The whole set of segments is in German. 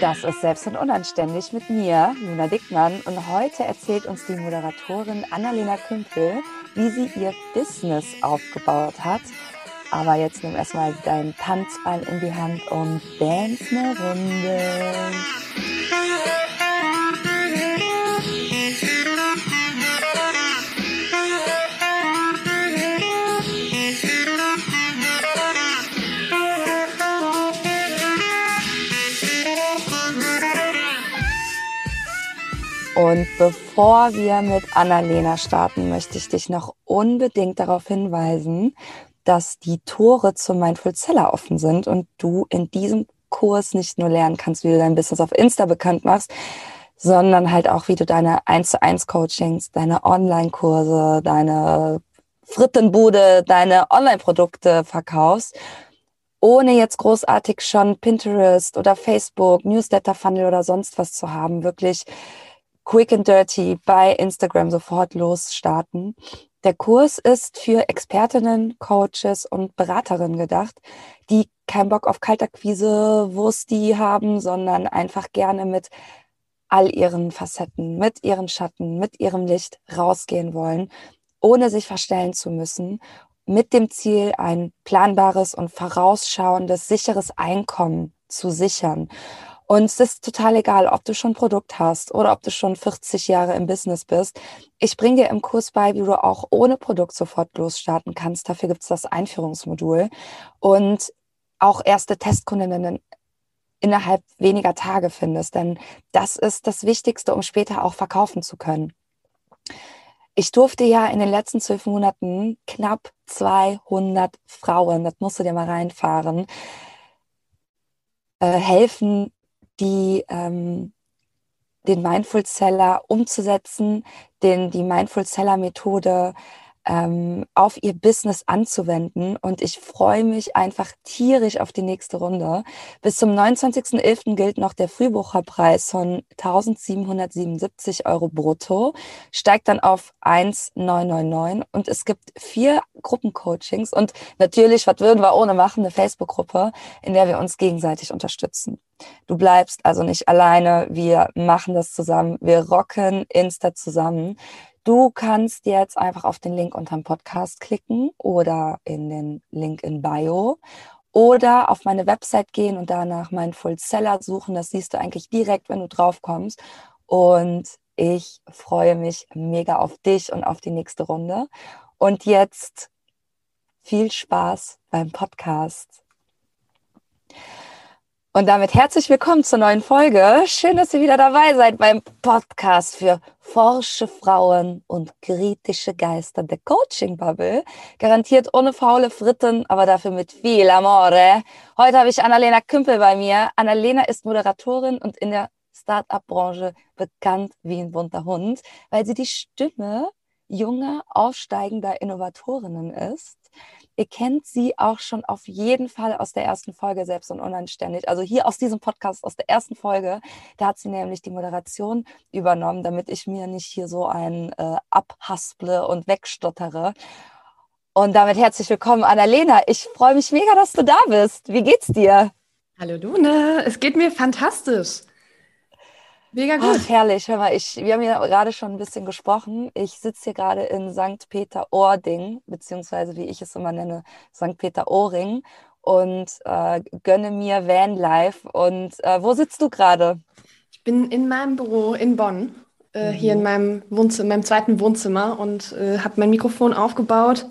Das ist Selbst und Unanständig mit mir, Luna Dickmann. Und heute erzählt uns die Moderatorin Annalena Kümpel, wie sie ihr Business aufgebaut hat. Aber jetzt nimm erstmal deinen Tanzball in die Hand und dance eine Runde. Und bevor wir mit Annalena starten, möchte ich dich noch unbedingt darauf hinweisen, dass die Tore zum Mindful Seller offen sind und du in diesem Kurs nicht nur lernen kannst, wie du dein Business auf Insta bekannt machst, sondern halt auch, wie du deine 1 zu 1 Coachings, deine Online-Kurse, deine Frittenbude, deine Online-Produkte verkaufst, ohne jetzt großartig schon Pinterest oder Facebook, Newsletter-Funnel oder sonst was zu haben, wirklich quick and dirty bei Instagram sofort losstarten. Der Kurs ist für Expertinnen, Coaches und Beraterinnen gedacht, die keinen Bock auf Kaltakquise, Wursti haben, sondern einfach gerne mit all ihren Facetten, mit ihren Schatten, mit ihrem Licht rausgehen wollen, ohne sich verstellen zu müssen, mit dem Ziel, ein planbares und vorausschauendes, sicheres Einkommen zu sichern. Und es ist total egal, ob du schon ein Produkt hast oder ob du schon 40 Jahre im Business bist. Ich bringe dir im Kurs bei, wie du auch ohne Produkt sofort losstarten kannst. Dafür gibt es das Einführungsmodul. Und auch erste Testkundinnen innerhalb weniger Tage findest. Denn das ist das Wichtigste, um später auch verkaufen zu können. Ich durfte ja in den letzten zwölf Monaten knapp 200 Frauen, das musst du dir mal reinfahren, äh, helfen, die ähm, den Mindful Seller umzusetzen, den, die Mindful Seller Methode ähm, auf ihr Business anzuwenden. Und ich freue mich einfach tierisch auf die nächste Runde. Bis zum 29.11. gilt noch der Frühbucherpreis von 1777 Euro brutto, steigt dann auf 1,999 und es gibt vier Gruppencoachings und natürlich, was würden wir ohne machen, eine Facebook-Gruppe, in der wir uns gegenseitig unterstützen. Du bleibst also nicht alleine. Wir machen das zusammen. Wir rocken Insta zusammen. Du kannst jetzt einfach auf den Link unterm Podcast klicken oder in den Link in Bio oder auf meine Website gehen und danach meinen Full Seller suchen. Das siehst du eigentlich direkt, wenn du drauf kommst. Und ich freue mich mega auf dich und auf die nächste Runde. Und jetzt viel Spaß beim Podcast. Und damit herzlich willkommen zur neuen Folge. Schön, dass ihr wieder dabei seid beim Podcast für forsche Frauen und kritische Geister der Coaching Bubble. Garantiert ohne faule Fritten, aber dafür mit viel Amore. Heute habe ich Annalena Kümpel bei mir. Annalena ist Moderatorin und in der Start-up-Branche bekannt wie ein bunter Hund, weil sie die Stimme junger, aufsteigender Innovatorinnen ist Ihr kennt sie auch schon auf jeden Fall aus der ersten Folge Selbst und Unanständig. Also hier aus diesem Podcast, aus der ersten Folge. Da hat sie nämlich die Moderation übernommen, damit ich mir nicht hier so ein äh, abhasple und wegstottere. Und damit herzlich willkommen, Annalena. Ich freue mich mega, dass du da bist. Wie geht's dir? Hallo Luna, es geht mir fantastisch. Mega gut. Ach, herrlich. Hör mal, ich, wir haben ja gerade schon ein bisschen gesprochen. Ich sitze hier gerade in St. Peter-Ording, beziehungsweise wie ich es immer nenne, St. Peter-Ohring und äh, gönne mir Vanlife. Und äh, wo sitzt du gerade? Ich bin in meinem Büro in Bonn, äh, mhm. hier in meinem Wohnzimmer, meinem zweiten Wohnzimmer und äh, habe mein Mikrofon aufgebaut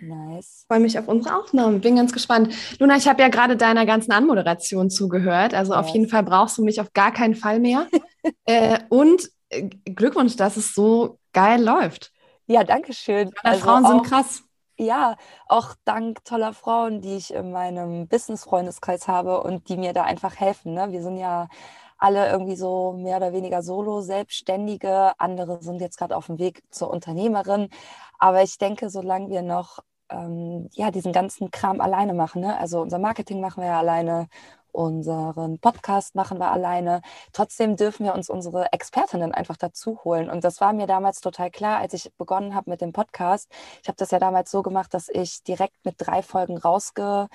Nice. Freue mich auf unsere Aufnahmen. Bin ganz gespannt. Luna, ich habe ja gerade deiner ganzen Anmoderation zugehört. Also yes. auf jeden Fall brauchst du mich auf gar keinen Fall mehr. äh, und äh, Glückwunsch, dass es so geil läuft. Ja, danke schön. Also Frauen sind krass. Ja, auch dank toller Frauen, die ich in meinem Business-Freundeskreis habe und die mir da einfach helfen. Ne? Wir sind ja alle irgendwie so mehr oder weniger solo, selbstständige. Andere sind jetzt gerade auf dem Weg zur Unternehmerin. Aber ich denke, solange wir noch ähm, ja, diesen ganzen Kram alleine machen. Ne? Also unser Marketing machen wir ja alleine, unseren Podcast machen wir alleine. Trotzdem dürfen wir uns unsere Expertinnen einfach dazu holen. Und das war mir damals total klar, als ich begonnen habe mit dem Podcast. Ich habe das ja damals so gemacht, dass ich direkt mit drei Folgen rausgegangen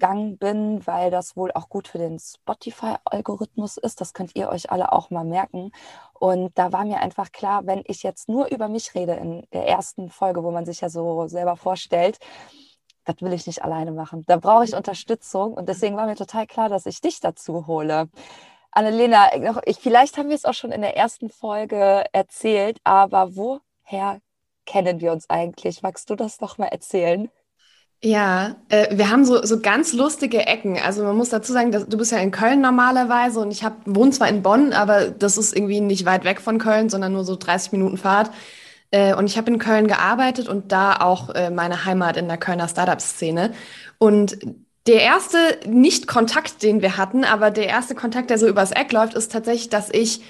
mhm. bin, weil das wohl auch gut für den Spotify-Algorithmus ist. Das könnt ihr euch alle auch mal merken. Und da war mir einfach klar, wenn ich jetzt nur über mich rede in der ersten Folge, wo man sich ja so selber vorstellt, das will ich nicht alleine machen. Da brauche ich Unterstützung und deswegen war mir total klar, dass ich dich dazu hole. Annalena, ich, vielleicht haben wir es auch schon in der ersten Folge erzählt, aber woher kennen wir uns eigentlich? Magst du das doch mal erzählen? Ja, äh, wir haben so, so ganz lustige Ecken. Also man muss dazu sagen, dass, du bist ja in Köln normalerweise und ich hab, wohne zwar in Bonn, aber das ist irgendwie nicht weit weg von Köln, sondern nur so 30 Minuten Fahrt. Äh, und ich habe in Köln gearbeitet und da auch äh, meine Heimat in der Kölner Startup-Szene. Und der erste Nicht-Kontakt, den wir hatten, aber der erste Kontakt, der so übers Eck läuft, ist tatsächlich, dass ich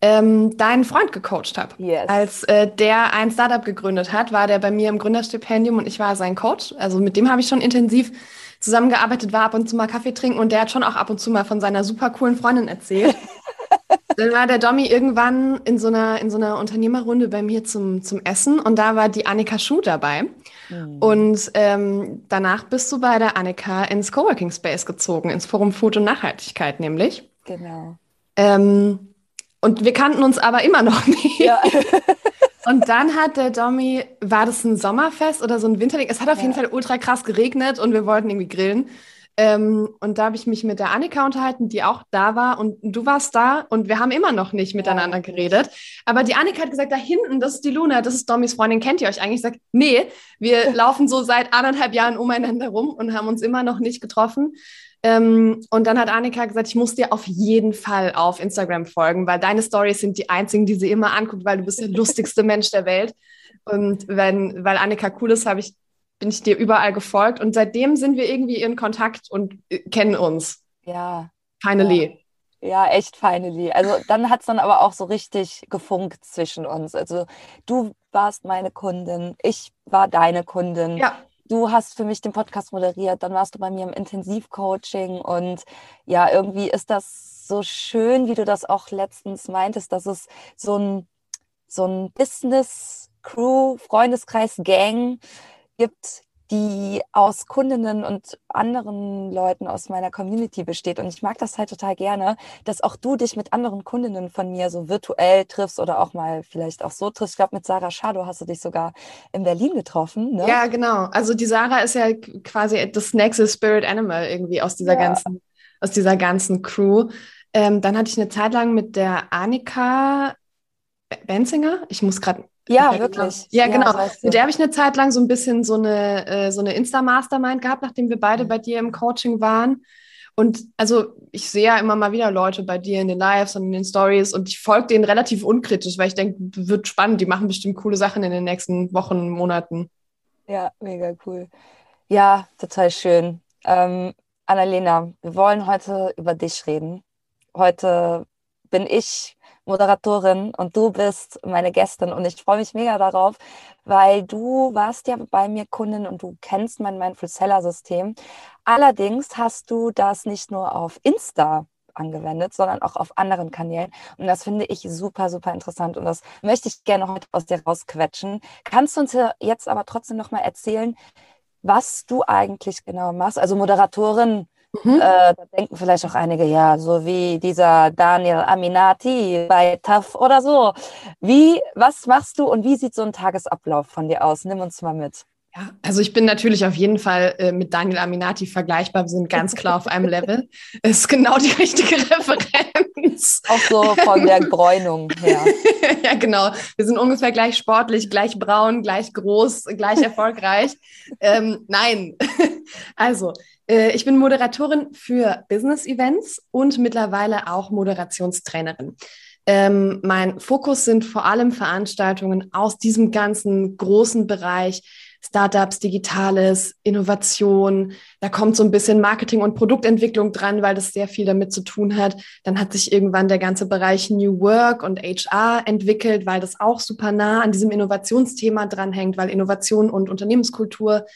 ähm, deinen Freund gecoacht habe. Yes. Als äh, der ein Startup gegründet hat, war der bei mir im Gründerstipendium und ich war sein Coach. Also mit dem habe ich schon intensiv zusammengearbeitet, war ab und zu mal Kaffee trinken und der hat schon auch ab und zu mal von seiner super coolen Freundin erzählt. Dann war der Domi irgendwann in so einer, in so einer Unternehmerrunde bei mir zum, zum Essen und da war die Annika Schuh dabei. Mhm. Und ähm, danach bist du bei der Annika ins Coworking Space gezogen, ins Forum Food und Nachhaltigkeit nämlich. Genau. Ähm, und wir kannten uns aber immer noch nicht. Ja. und dann hat der Domi, war das ein Sommerfest oder so ein Winterding? Es hat auf ja. jeden Fall ultra krass geregnet und wir wollten irgendwie grillen. Ähm, und da habe ich mich mit der Annika unterhalten, die auch da war und du warst da und wir haben immer noch nicht miteinander geredet. Aber die Annika hat gesagt, da hinten, das ist die Luna, das ist Dommys Freundin, kennt ihr euch eigentlich? Ich sage, nee, wir laufen so seit anderthalb Jahren umeinander rum und haben uns immer noch nicht getroffen. Ähm, und dann hat Annika gesagt, ich muss dir auf jeden Fall auf Instagram folgen, weil deine Stories sind die einzigen, die sie immer anguckt, weil du bist der lustigste Mensch der Welt. Und wenn, weil Annika cool ist, habe ich bin ich dir überall gefolgt und seitdem sind wir irgendwie in Kontakt und äh, kennen uns. Ja. Finally. Ja, ja echt finally. Also dann hat es dann aber auch so richtig gefunkt zwischen uns. Also du warst meine Kundin, ich war deine Kundin. Ja. Du hast für mich den Podcast moderiert, dann warst du bei mir im Intensivcoaching und ja, irgendwie ist das so schön, wie du das auch letztens meintest, dass es so ein, so ein Business Crew, Freundeskreis, Gang gibt, die aus Kundinnen und anderen Leuten aus meiner Community besteht. Und ich mag das halt total gerne, dass auch du dich mit anderen Kundinnen von mir so virtuell triffst oder auch mal vielleicht auch so triffst. Ich glaube, mit Sarah Schado hast du dich sogar in Berlin getroffen. Ne? Ja, genau. Also die Sarah ist ja quasi das nächste Spirit Animal irgendwie aus dieser ja. ganzen, aus dieser ganzen Crew. Ähm, dann hatte ich eine Zeit lang mit der Annika Benzinger. Ich muss gerade ja, ja, wirklich. Ja, genau. Ja, Mit der habe ich eine Zeit lang so ein bisschen so eine, äh, so eine Insta-Mastermind gehabt, nachdem wir beide mhm. bei dir im Coaching waren. Und also ich sehe ja immer mal wieder Leute bei dir in den Lives und in den Stories und ich folge denen relativ unkritisch, weil ich denke, wird spannend, die machen bestimmt coole Sachen in den nächsten Wochen, Monaten. Ja, mega cool. Ja, total schön. Ähm, Annalena, wir wollen heute über dich reden. Heute bin ich Moderatorin und du bist meine Gästin und ich freue mich mega darauf, weil du warst ja bei mir Kundin und du kennst mein Mindful Seller System. Allerdings hast du das nicht nur auf Insta angewendet, sondern auch auf anderen Kanälen. Und das finde ich super, super interessant. Und das möchte ich gerne heute aus dir rausquetschen. Kannst du uns jetzt aber trotzdem noch mal erzählen, was du eigentlich genau machst? Also Moderatorin Mhm. Äh, da denken vielleicht auch einige, ja, so wie dieser Daniel Aminati bei TAF oder so. Wie, was machst du und wie sieht so ein Tagesablauf von dir aus? Nimm uns mal mit. Ja, also ich bin natürlich auf jeden Fall äh, mit Daniel Aminati vergleichbar. Wir sind ganz klar auf einem Level. Es ist genau die richtige Referenz. Auch so von der Bräunung her. ja, genau. Wir sind ungefähr gleich sportlich, gleich braun, gleich groß, gleich erfolgreich. ähm, nein. also, ich bin Moderatorin für Business-Events und mittlerweile auch Moderationstrainerin. Ähm, mein Fokus sind vor allem Veranstaltungen aus diesem ganzen großen Bereich Startups, Digitales, Innovation. Da kommt so ein bisschen Marketing und Produktentwicklung dran, weil das sehr viel damit zu tun hat. Dann hat sich irgendwann der ganze Bereich New Work und HR entwickelt, weil das auch super nah an diesem Innovationsthema dranhängt, weil Innovation und Unternehmenskultur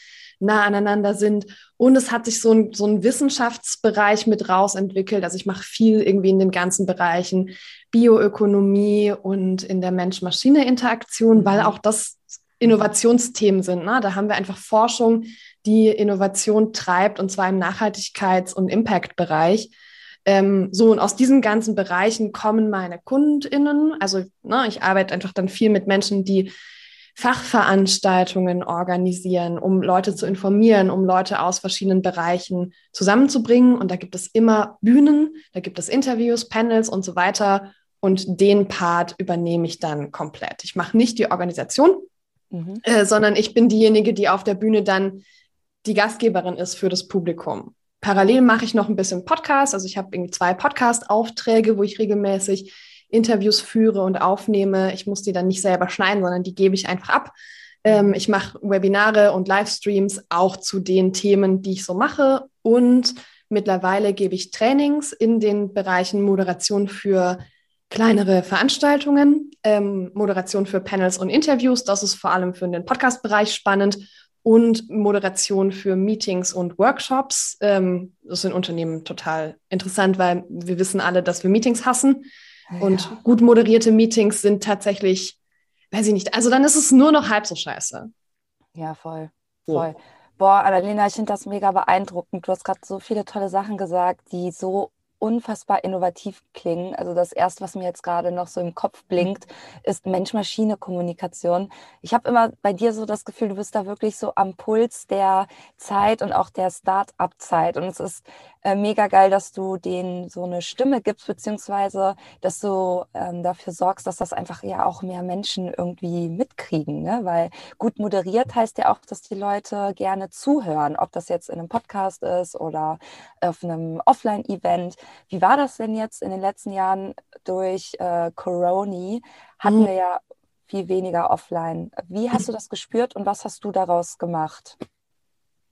nah aneinander sind. Und es hat sich so ein, so ein Wissenschaftsbereich mit rausentwickelt. Also ich mache viel irgendwie in den ganzen Bereichen Bioökonomie und in der Mensch-Maschine-Interaktion, weil mhm. auch das Innovationsthemen sind. Ne? Da haben wir einfach Forschung, die Innovation treibt, und zwar im Nachhaltigkeits- und Impact-Bereich. Ähm, so, und aus diesen ganzen Bereichen kommen meine KundInnen. Also ne, ich arbeite einfach dann viel mit Menschen, die Fachveranstaltungen organisieren, um Leute zu informieren, um Leute aus verschiedenen Bereichen zusammenzubringen. Und da gibt es immer Bühnen, da gibt es Interviews, Panels und so weiter. Und den Part übernehme ich dann komplett. Ich mache nicht die Organisation, mhm. äh, sondern ich bin diejenige, die auf der Bühne dann die Gastgeberin ist für das Publikum. Parallel mache ich noch ein bisschen Podcast. Also ich habe irgendwie zwei Podcast-Aufträge, wo ich regelmäßig Interviews führe und aufnehme. Ich muss die dann nicht selber schneiden, sondern die gebe ich einfach ab. Ähm, ich mache Webinare und Livestreams auch zu den Themen, die ich so mache. Und mittlerweile gebe ich Trainings in den Bereichen Moderation für kleinere Veranstaltungen, ähm, Moderation für Panels und Interviews. Das ist vor allem für den Podcast-Bereich spannend. Und Moderation für Meetings und Workshops. Ähm, das in Unternehmen total interessant, weil wir wissen alle, dass wir Meetings hassen. Und ja. gut moderierte Meetings sind tatsächlich, weiß ich nicht, also dann ist es nur noch halb so scheiße. Ja, voll. Voll. Oh. Boah, Annalena, ich finde das mega beeindruckend. Du hast gerade so viele tolle Sachen gesagt, die so unfassbar innovativ klingen. Also das erste, was mir jetzt gerade noch so im Kopf blinkt, ist Mensch-Maschine-Kommunikation. Ich habe immer bei dir so das Gefühl, du bist da wirklich so am Puls der Zeit und auch der Start-up-Zeit. Und es ist äh, mega geil, dass du denen so eine Stimme gibst, beziehungsweise dass du ähm, dafür sorgst, dass das einfach ja auch mehr Menschen irgendwie mitkriegen. Ne? Weil gut moderiert heißt ja auch, dass die Leute gerne zuhören, ob das jetzt in einem Podcast ist oder auf einem Offline-Event. Wie war das denn jetzt in den letzten Jahren durch äh, Corona? Hatten mhm. wir ja viel weniger offline. Wie hast du das gespürt und was hast du daraus gemacht?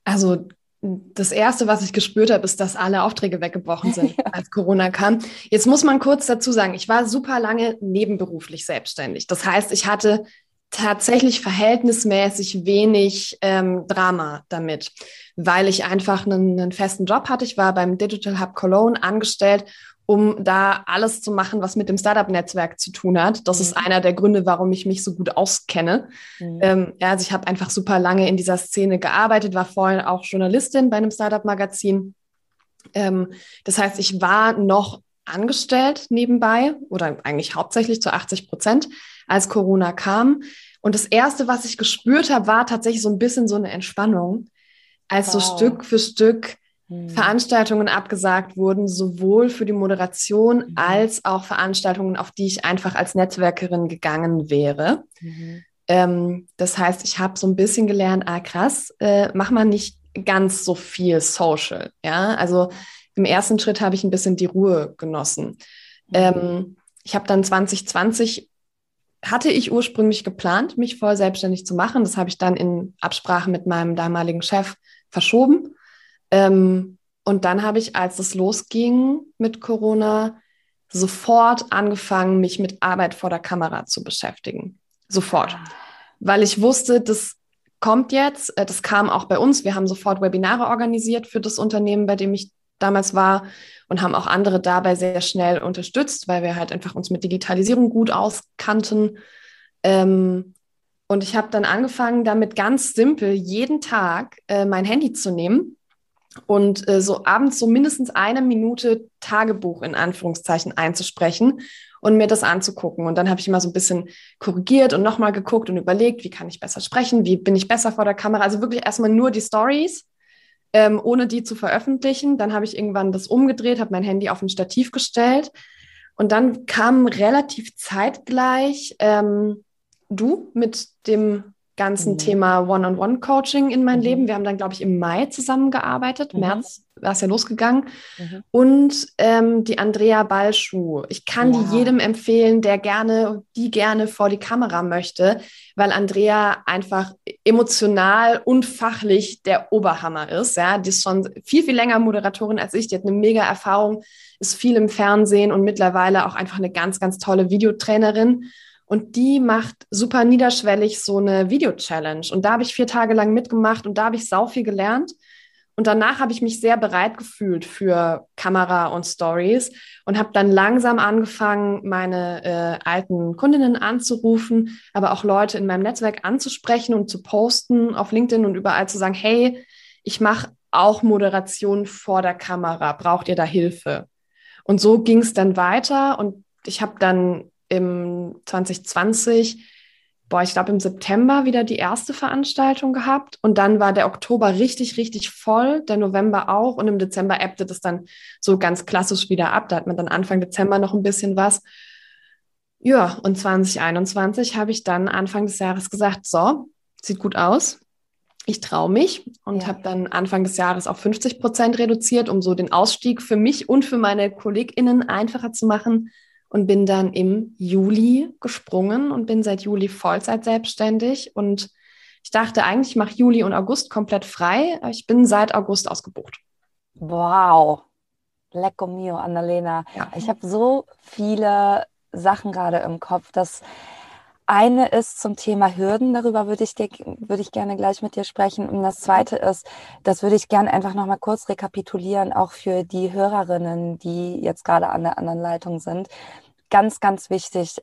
Also das erste, was ich gespürt habe, ist, dass alle Aufträge weggebrochen sind, als Corona kam. Jetzt muss man kurz dazu sagen, ich war super lange nebenberuflich selbstständig. Das heißt, ich hatte tatsächlich verhältnismäßig wenig ähm, Drama damit, weil ich einfach einen, einen festen Job hatte. Ich war beim Digital Hub Cologne angestellt um da alles zu machen, was mit dem Startup-Netzwerk zu tun hat. Das mhm. ist einer der Gründe, warum ich mich so gut auskenne. Mhm. Ähm, ja, also ich habe einfach super lange in dieser Szene gearbeitet, war vorher auch Journalistin bei einem Startup-Magazin. Ähm, das heißt, ich war noch angestellt nebenbei oder eigentlich hauptsächlich zu 80 Prozent, als Corona kam. Und das Erste, was ich gespürt habe, war tatsächlich so ein bisschen so eine Entspannung, als wow. so Stück für Stück. Veranstaltungen abgesagt wurden, sowohl für die Moderation mhm. als auch Veranstaltungen, auf die ich einfach als Netzwerkerin gegangen wäre. Mhm. Ähm, das heißt, ich habe so ein bisschen gelernt, ah krass, äh, mach mal nicht ganz so viel Social. Ja, also im ersten Schritt habe ich ein bisschen die Ruhe genossen. Mhm. Ähm, ich habe dann 2020 hatte ich ursprünglich geplant, mich voll selbstständig zu machen. Das habe ich dann in Absprache mit meinem damaligen Chef verschoben ähm, und dann habe ich, als es losging mit Corona, sofort angefangen, mich mit Arbeit vor der Kamera zu beschäftigen. Sofort. Weil ich wusste, das kommt jetzt. Äh, das kam auch bei uns. Wir haben sofort Webinare organisiert für das Unternehmen, bei dem ich damals war und haben auch andere dabei sehr schnell unterstützt, weil wir halt einfach uns mit Digitalisierung gut auskannten. Ähm, und ich habe dann angefangen, damit ganz simpel jeden Tag äh, mein Handy zu nehmen und äh, so abends so mindestens eine Minute Tagebuch in Anführungszeichen einzusprechen und mir das anzugucken. Und dann habe ich immer so ein bisschen korrigiert und nochmal geguckt und überlegt, wie kann ich besser sprechen, wie bin ich besser vor der Kamera. Also wirklich erstmal nur die Stories, ähm, ohne die zu veröffentlichen. Dann habe ich irgendwann das umgedreht, habe mein Handy auf ein Stativ gestellt. Und dann kam relativ zeitgleich ähm, du mit dem ganzen mhm. Thema One-on-One-Coaching in mein mhm. Leben. Wir haben dann, glaube ich, im Mai zusammengearbeitet. Mhm. März war es ja losgegangen. Mhm. Und ähm, die Andrea Ballschuh. Ich kann ja. die jedem empfehlen, der gerne, die gerne vor die Kamera möchte, weil Andrea einfach emotional und fachlich der Oberhammer ist. Ja, die ist schon viel, viel länger Moderatorin als ich. Die hat eine mega Erfahrung, ist viel im Fernsehen und mittlerweile auch einfach eine ganz, ganz tolle Videotrainerin. Und die macht super niederschwellig so eine Video-Challenge. Und da habe ich vier Tage lang mitgemacht und da habe ich sau viel gelernt. Und danach habe ich mich sehr bereit gefühlt für Kamera und Stories und habe dann langsam angefangen, meine äh, alten Kundinnen anzurufen, aber auch Leute in meinem Netzwerk anzusprechen und zu posten auf LinkedIn und überall zu sagen, hey, ich mache auch Moderation vor der Kamera, braucht ihr da Hilfe? Und so ging es dann weiter und ich habe dann im 2020, boah, ich glaube im September wieder die erste Veranstaltung gehabt und dann war der Oktober richtig, richtig voll, der November auch und im Dezember ebbte das dann so ganz klassisch wieder ab. Da hat man dann Anfang Dezember noch ein bisschen was. Ja, und 2021 habe ich dann Anfang des Jahres gesagt, so, sieht gut aus. Ich traue mich und ja. habe dann Anfang des Jahres auf 50 Prozent reduziert, um so den Ausstieg für mich und für meine KollegInnen einfacher zu machen und bin dann im Juli gesprungen und bin seit Juli Vollzeit selbstständig. Und ich dachte eigentlich, ich mache Juli und August komplett frei. Ich bin seit August ausgebucht. Wow. Lecco mio, Annalena. Ja. Ich habe so viele Sachen gerade im Kopf. Das eine ist zum Thema Hürden, darüber würde ich, dir, würde ich gerne gleich mit dir sprechen. Und das zweite ist, das würde ich gerne einfach nochmal kurz rekapitulieren, auch für die Hörerinnen, die jetzt gerade an der anderen Leitung sind ganz, ganz wichtig.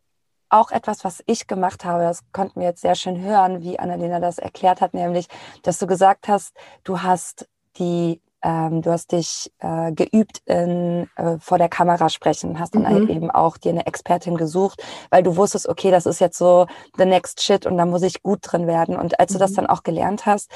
Auch etwas, was ich gemacht habe, das konnten wir jetzt sehr schön hören, wie Annalena das erklärt hat, nämlich, dass du gesagt hast, du hast die ähm, du hast dich äh, geübt in äh, vor der Kamera sprechen, hast dann mhm. eben auch dir eine Expertin gesucht, weil du wusstest, okay, das ist jetzt so the next shit und da muss ich gut drin werden. Und als mhm. du das mhm. dann auch gelernt hast,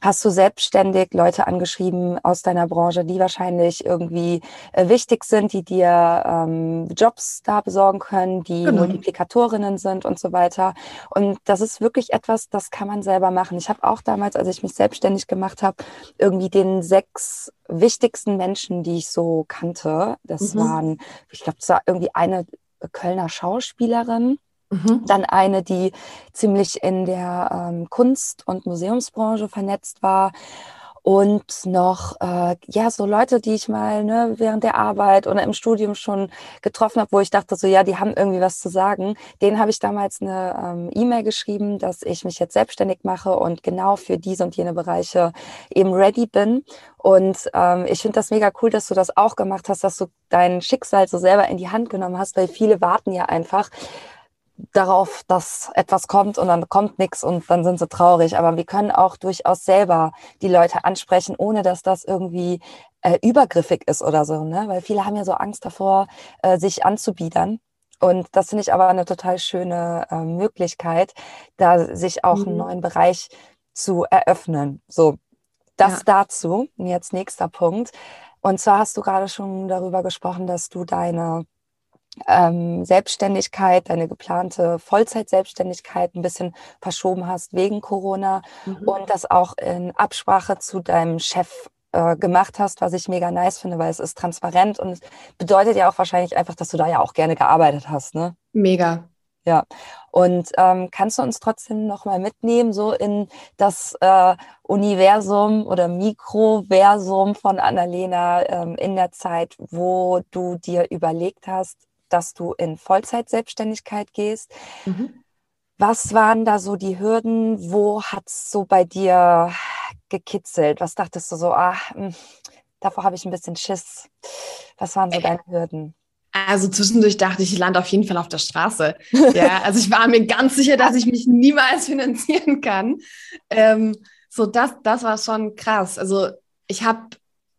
hast du selbstständig Leute angeschrieben aus deiner Branche, die wahrscheinlich irgendwie äh, wichtig sind, die dir ähm, Jobs da besorgen können, die genau. Multiplikatorinnen sind und so weiter. Und das ist wirklich etwas, das kann man selber machen. Ich habe auch damals, als ich mich selbstständig gemacht habe, irgendwie den sechs sechs wichtigsten Menschen, die ich so kannte. Das mhm. waren, ich glaube, es war irgendwie eine Kölner Schauspielerin, mhm. dann eine, die ziemlich in der ähm, Kunst- und Museumsbranche vernetzt war und noch äh, ja so Leute, die ich mal ne, während der Arbeit oder im Studium schon getroffen habe, wo ich dachte so ja, die haben irgendwie was zu sagen. Den habe ich damals eine ähm, E-Mail geschrieben, dass ich mich jetzt selbstständig mache und genau für diese und jene Bereiche eben ready bin. Und ähm, ich finde das mega cool, dass du das auch gemacht hast, dass du dein Schicksal so selber in die Hand genommen hast, weil viele warten ja einfach darauf, dass etwas kommt und dann kommt nichts und dann sind sie traurig. Aber wir können auch durchaus selber die Leute ansprechen, ohne dass das irgendwie äh, übergriffig ist oder so. Ne? Weil viele haben ja so Angst davor, äh, sich anzubiedern. Und das finde ich aber eine total schöne äh, Möglichkeit, da sich auch mhm. einen neuen Bereich zu eröffnen. So, das ja. dazu. Und jetzt nächster Punkt. Und zwar hast du gerade schon darüber gesprochen, dass du deine ähm, Selbstständigkeit, deine geplante Vollzeitselbstständigkeit ein bisschen verschoben hast wegen Corona mhm. und das auch in Absprache zu deinem Chef äh, gemacht hast, was ich mega nice finde, weil es ist transparent und es bedeutet ja auch wahrscheinlich einfach, dass du da ja auch gerne gearbeitet hast, ne? Mega. Ja, und ähm, kannst du uns trotzdem nochmal mitnehmen, so in das äh, Universum oder Mikroversum von Annalena ähm, in der Zeit, wo du dir überlegt hast, dass du in Vollzeitselbstständigkeit gehst. Mhm. Was waren da so die Hürden? Wo hat es so bei dir gekitzelt? Was dachtest du so, ach, hm, davor habe ich ein bisschen Schiss. Was waren so deine Hürden? Also zwischendurch dachte ich, ich lande auf jeden Fall auf der Straße. Ja, also ich war mir ganz sicher, dass ich mich niemals finanzieren kann. Ähm, so, das, das war schon krass. Also ich habe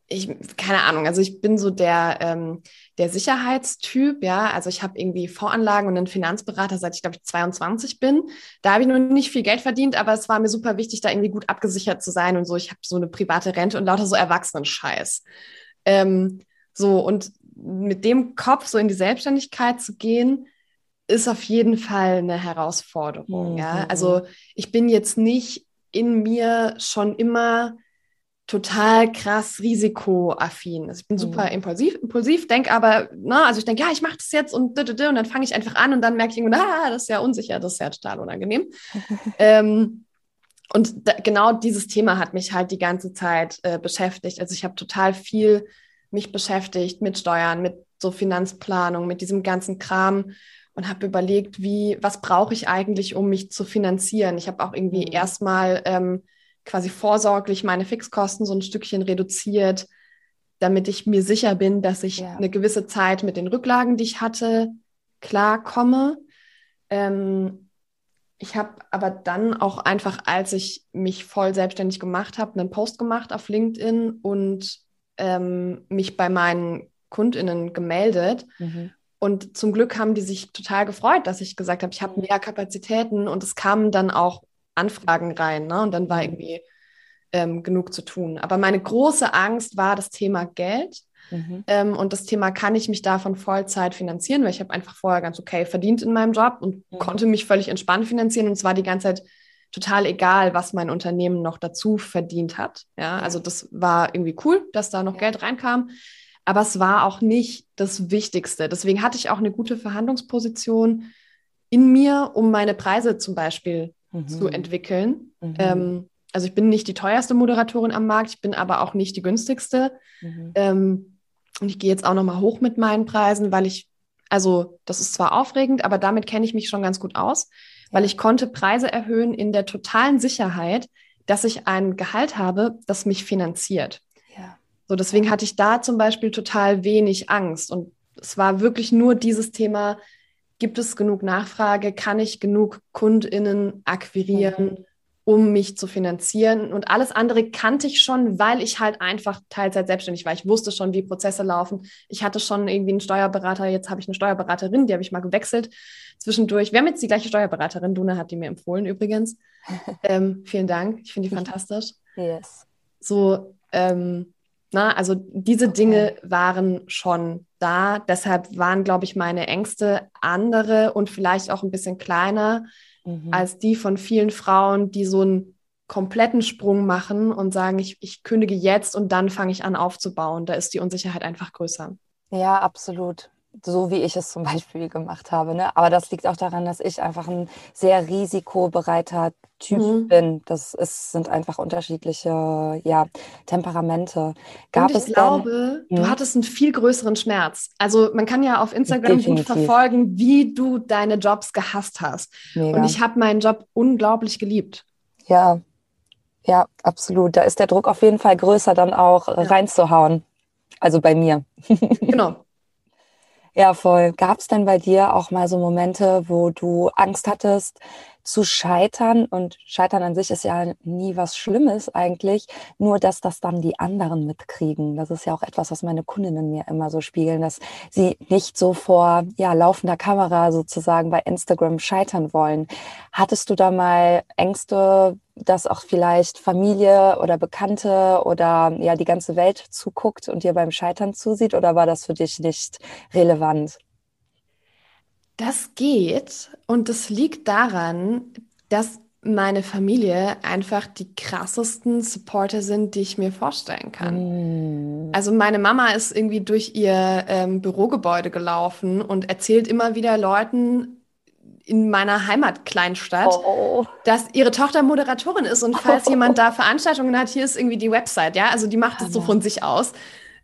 ich, keine Ahnung, also ich bin so der, ähm, der Sicherheitstyp, ja. Also ich habe irgendwie Voranlagen und einen Finanzberater, seit ich, glaube ich, 22 bin. Da habe ich noch nicht viel Geld verdient, aber es war mir super wichtig, da irgendwie gut abgesichert zu sein und so. Ich habe so eine private Rente und lauter so Erwachsenen-Scheiß. Ähm, so, und mit dem Kopf so in die Selbstständigkeit zu gehen, ist auf jeden Fall eine Herausforderung. Mhm. Ja, also ich bin jetzt nicht in mir schon immer total krass risikoaffin. Also ich bin super mhm. impulsiv, impulsiv, denke aber, na, also ich denke, ja, ich mache das jetzt und, und dann fange ich einfach an und dann merke ich ah, das ist ja unsicher, das ist ja total unangenehm. ähm, und da, genau dieses Thema hat mich halt die ganze Zeit äh, beschäftigt. Also ich habe total viel mich beschäftigt mit Steuern, mit so Finanzplanung, mit diesem ganzen Kram und habe überlegt, wie, was brauche ich eigentlich, um mich zu finanzieren? Ich habe auch irgendwie mhm. erstmal ähm, quasi vorsorglich meine Fixkosten so ein Stückchen reduziert, damit ich mir sicher bin, dass ich ja. eine gewisse Zeit mit den Rücklagen, die ich hatte, klarkomme. Ähm, ich habe aber dann auch einfach, als ich mich voll selbstständig gemacht habe, einen Post gemacht auf LinkedIn und ähm, mich bei meinen KundInnen gemeldet. Mhm. Und zum Glück haben die sich total gefreut, dass ich gesagt habe, ich habe mehr Kapazitäten und es kamen dann auch Anfragen rein. Ne? Und dann war irgendwie ähm, genug zu tun. Aber meine große Angst war das Thema Geld. Mhm. Ähm, und das Thema, kann ich mich davon Vollzeit finanzieren? Weil ich habe einfach vorher ganz okay verdient in meinem Job und mhm. konnte mich völlig entspannt finanzieren. Und es war die ganze Zeit total egal, was mein Unternehmen noch dazu verdient hat. Ja, also das war irgendwie cool, dass da noch ja. Geld reinkam. Aber es war auch nicht das Wichtigste. Deswegen hatte ich auch eine gute Verhandlungsposition in mir, um meine Preise zum Beispiel mhm. zu entwickeln. Mhm. Ähm, also ich bin nicht die teuerste Moderatorin am Markt, ich bin aber auch nicht die günstigste. Mhm. Ähm, und ich gehe jetzt auch noch mal hoch mit meinen Preisen, weil ich, also das ist zwar aufregend, aber damit kenne ich mich schon ganz gut aus, ja. weil ich konnte Preise erhöhen in der totalen Sicherheit, dass ich ein Gehalt habe, das mich finanziert. So, deswegen hatte ich da zum Beispiel total wenig Angst. Und es war wirklich nur dieses Thema, gibt es genug Nachfrage, kann ich genug KundInnen akquirieren, mhm. um mich zu finanzieren. Und alles andere kannte ich schon, weil ich halt einfach Teilzeit selbstständig war. Ich wusste schon, wie Prozesse laufen. Ich hatte schon irgendwie einen Steuerberater, jetzt habe ich eine Steuerberaterin, die habe ich mal gewechselt zwischendurch. Wir haben jetzt die gleiche Steuerberaterin, Duna hat die mir empfohlen übrigens. ähm, vielen Dank, ich finde die fantastisch. Yes. So, ähm, na, also diese Dinge waren schon da. Deshalb waren, glaube ich, meine Ängste andere und vielleicht auch ein bisschen kleiner mhm. als die von vielen Frauen, die so einen kompletten Sprung machen und sagen, ich, ich kündige jetzt und dann fange ich an aufzubauen. Da ist die Unsicherheit einfach größer. Ja, absolut so wie ich es zum Beispiel gemacht habe. Ne? Aber das liegt auch daran, dass ich einfach ein sehr risikobereiter Typ mhm. bin. Das ist, sind einfach unterschiedliche ja, Temperamente. Gab Und ich glaube, denn, du hm? hattest einen viel größeren Schmerz. Also man kann ja auf Instagram Definitiv. gut verfolgen, wie du deine Jobs gehasst hast. Mega. Und ich habe meinen Job unglaublich geliebt. Ja, ja, absolut. Da ist der Druck auf jeden Fall größer, dann auch ja. reinzuhauen. Also bei mir. genau. Ja, voll. Gab es denn bei dir auch mal so Momente, wo du Angst hattest zu scheitern? Und scheitern an sich ist ja nie was Schlimmes eigentlich, nur dass das dann die anderen mitkriegen. Das ist ja auch etwas, was meine Kundinnen mir immer so spiegeln, dass sie nicht so vor ja, laufender Kamera sozusagen bei Instagram scheitern wollen. Hattest du da mal Ängste, dass auch vielleicht Familie oder Bekannte oder ja die ganze Welt zuguckt und dir beim Scheitern zusieht oder war das für dich nicht relevant? Das geht und das liegt daran, dass meine Familie einfach die krassesten Supporter sind, die ich mir vorstellen kann. Mm. Also meine Mama ist irgendwie durch ihr ähm, Bürogebäude gelaufen und erzählt immer wieder Leuten, in meiner Heimatkleinstadt, oh. dass ihre Tochter Moderatorin ist und falls oh. jemand da Veranstaltungen hat, hier ist irgendwie die Website, ja, also die macht es so von sich aus.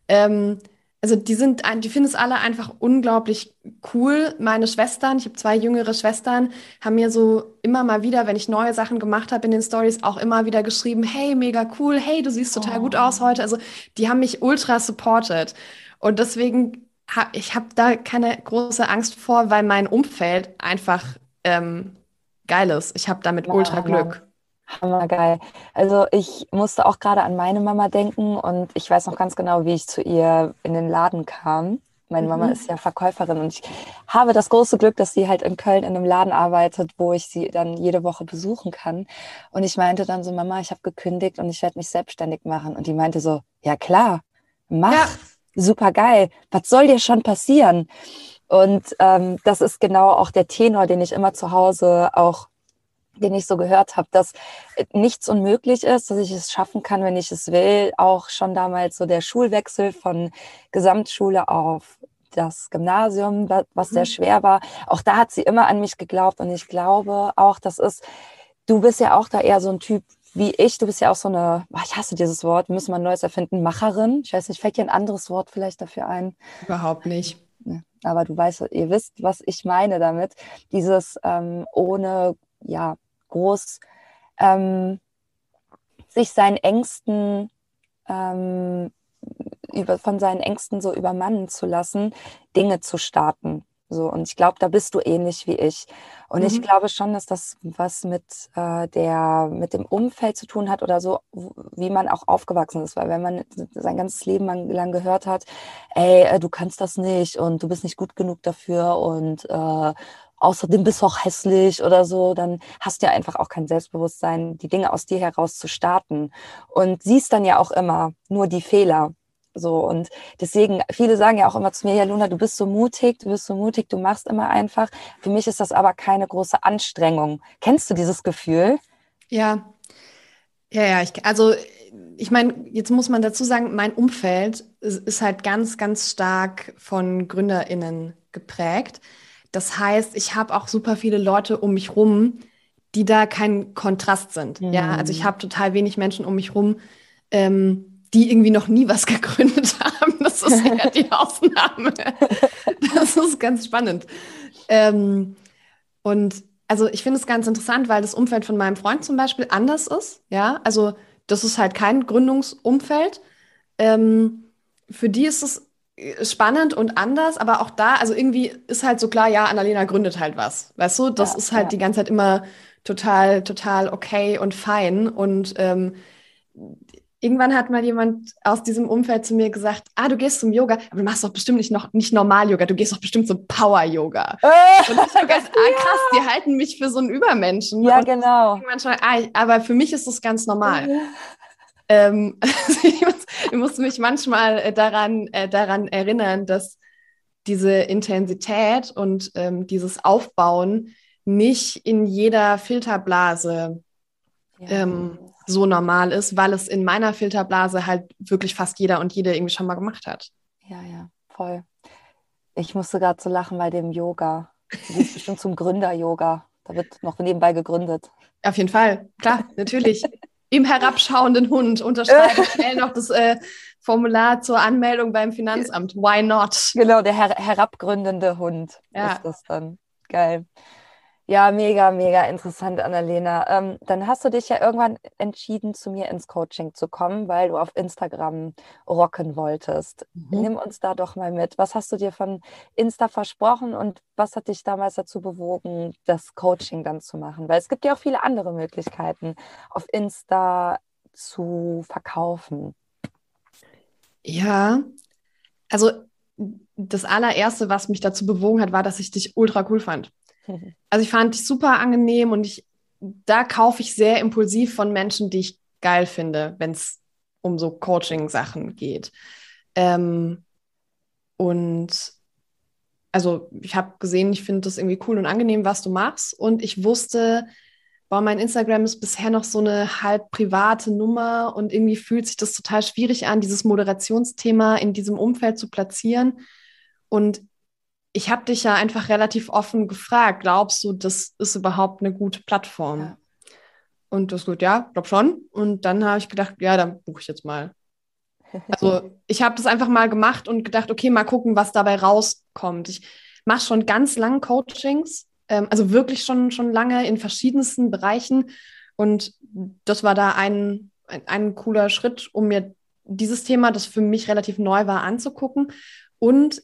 Ähm, also die sind, die finden es alle einfach unglaublich cool. Meine Schwestern, ich habe zwei jüngere Schwestern, haben mir so immer mal wieder, wenn ich neue Sachen gemacht habe in den Stories, auch immer wieder geschrieben, hey, mega cool, hey, du siehst total oh. gut aus heute. Also die haben mich ultra supported. Und deswegen hab, ich habe da keine große Angst vor, weil mein Umfeld einfach ähm, geil ist. Ich habe damit ja, ultra Glück. Hammer geil. Also ich musste auch gerade an meine Mama denken und ich weiß noch ganz genau, wie ich zu ihr in den Laden kam. Meine Mama mhm. ist ja Verkäuferin und ich habe das große Glück, dass sie halt in Köln in einem Laden arbeitet, wo ich sie dann jede Woche besuchen kann. Und ich meinte dann so, Mama, ich habe gekündigt und ich werde mich selbstständig machen. Und die meinte so, ja klar, mach. Ja super geil, was soll dir schon passieren? Und ähm, das ist genau auch der Tenor, den ich immer zu Hause auch den ich so gehört habe, dass äh, nichts unmöglich ist, dass ich es schaffen kann, wenn ich es will. Auch schon damals so der Schulwechsel von Gesamtschule auf das Gymnasium, was sehr mhm. schwer war. Auch da hat sie immer an mich geglaubt und ich glaube auch, das ist, du bist ja auch da eher so ein Typ wie ich. Du bist ja auch so eine, ich hasse dieses Wort, müssen wir ein neues erfinden, Macherin. Ich weiß nicht, fällt dir ein anderes Wort vielleicht dafür ein? Überhaupt nicht. Aber du weißt, ihr wisst, was ich meine damit. Dieses ähm, ohne, ja, groß ähm, sich seinen Ängsten ähm, über, von seinen Ängsten so übermannen zu lassen, Dinge zu starten. So, und ich glaube, da bist du ähnlich wie ich. Und mhm. ich glaube schon, dass das was mit äh, der, mit dem Umfeld zu tun hat oder so, wie man auch aufgewachsen ist. Weil wenn man sein ganzes Leben lang gehört hat, ey, äh, du kannst das nicht und du bist nicht gut genug dafür und äh, außerdem bist du auch hässlich oder so, dann hast du ja einfach auch kein Selbstbewusstsein, die Dinge aus dir heraus zu starten. Und siehst dann ja auch immer nur die Fehler. So, und deswegen, viele sagen ja auch immer zu mir, ja, Luna, du bist so mutig, du bist so mutig, du machst immer einfach. Für mich ist das aber keine große Anstrengung. Kennst du dieses Gefühl? Ja, ja, ja, ich, also ich meine, jetzt muss man dazu sagen, mein Umfeld ist, ist halt ganz, ganz stark von GründerInnen geprägt. Das heißt, ich habe auch super viele Leute um mich rum, die da kein Kontrast sind. Mhm. Ja, also ich habe total wenig Menschen um mich rum, ähm, die irgendwie noch nie was gegründet haben. Das ist ja die Ausnahme. Das ist ganz spannend. Ähm, und also ich finde es ganz interessant, weil das Umfeld von meinem Freund zum Beispiel anders ist. Ja, also das ist halt kein Gründungsumfeld. Ähm, für die ist es spannend und anders, aber auch da, also irgendwie ist halt so klar, ja, Annalena gründet halt was. Weißt du, das ja, ist halt ja. die ganze Zeit immer total, total okay und fein. Und ähm, irgendwann hat mal jemand aus diesem Umfeld zu mir gesagt, ah, du gehst zum Yoga, aber du machst doch bestimmt nicht noch nicht Normal-Yoga, du gehst doch bestimmt zum Power-Yoga. Äh, und ich habe gedacht, ah, krass, die halten mich für so einen Übermenschen. Ja, und genau. Manchmal, ah, aber für mich ist das ganz normal. Ähm, ich, muss, ich, muss, mich manchmal äh, daran, äh, daran erinnern, dass diese Intensität und ähm, dieses Aufbauen nicht in jeder Filterblase ja. ähm, so normal ist, weil es in meiner Filterblase halt wirklich fast jeder und jede irgendwie schon mal gemacht hat. Ja, ja, voll. Ich musste gerade so lachen bei dem Yoga. Du gehst bestimmt zum Gründer-Yoga. Da wird noch nebenbei gegründet. Auf jeden Fall, klar, natürlich im herabschauenden Hund unterschreiben schnell noch das äh, Formular zur Anmeldung beim Finanzamt. Why not? Genau, der her herabgründende Hund ja. ist das dann. Geil. Ja, mega, mega interessant, Annalena. Ähm, dann hast du dich ja irgendwann entschieden, zu mir ins Coaching zu kommen, weil du auf Instagram rocken wolltest. Mhm. Nimm uns da doch mal mit. Was hast du dir von Insta versprochen und was hat dich damals dazu bewogen, das Coaching dann zu machen? Weil es gibt ja auch viele andere Möglichkeiten, auf Insta zu verkaufen. Ja, also das allererste, was mich dazu bewogen hat, war, dass ich dich ultra cool fand. Also ich fand dich super angenehm und ich, da kaufe ich sehr impulsiv von Menschen, die ich geil finde, wenn es um so Coaching-Sachen geht. Ähm, und also ich habe gesehen, ich finde das irgendwie cool und angenehm, was du machst. Und ich wusste, boah, mein Instagram ist bisher noch so eine halb private Nummer und irgendwie fühlt sich das total schwierig an, dieses Moderationsthema in diesem Umfeld zu platzieren. Und ich habe dich ja einfach relativ offen gefragt, glaubst du, das ist überhaupt eine gute Plattform? Ja. Und das gut, ja, glaub schon. Und dann habe ich gedacht, ja, dann buche ich jetzt mal. Also ich habe das einfach mal gemacht und gedacht, okay, mal gucken, was dabei rauskommt. Ich mache schon ganz lang Coachings, ähm, also wirklich schon, schon lange in verschiedensten Bereichen. Und das war da ein, ein, ein cooler Schritt, um mir dieses Thema, das für mich relativ neu war, anzugucken. Und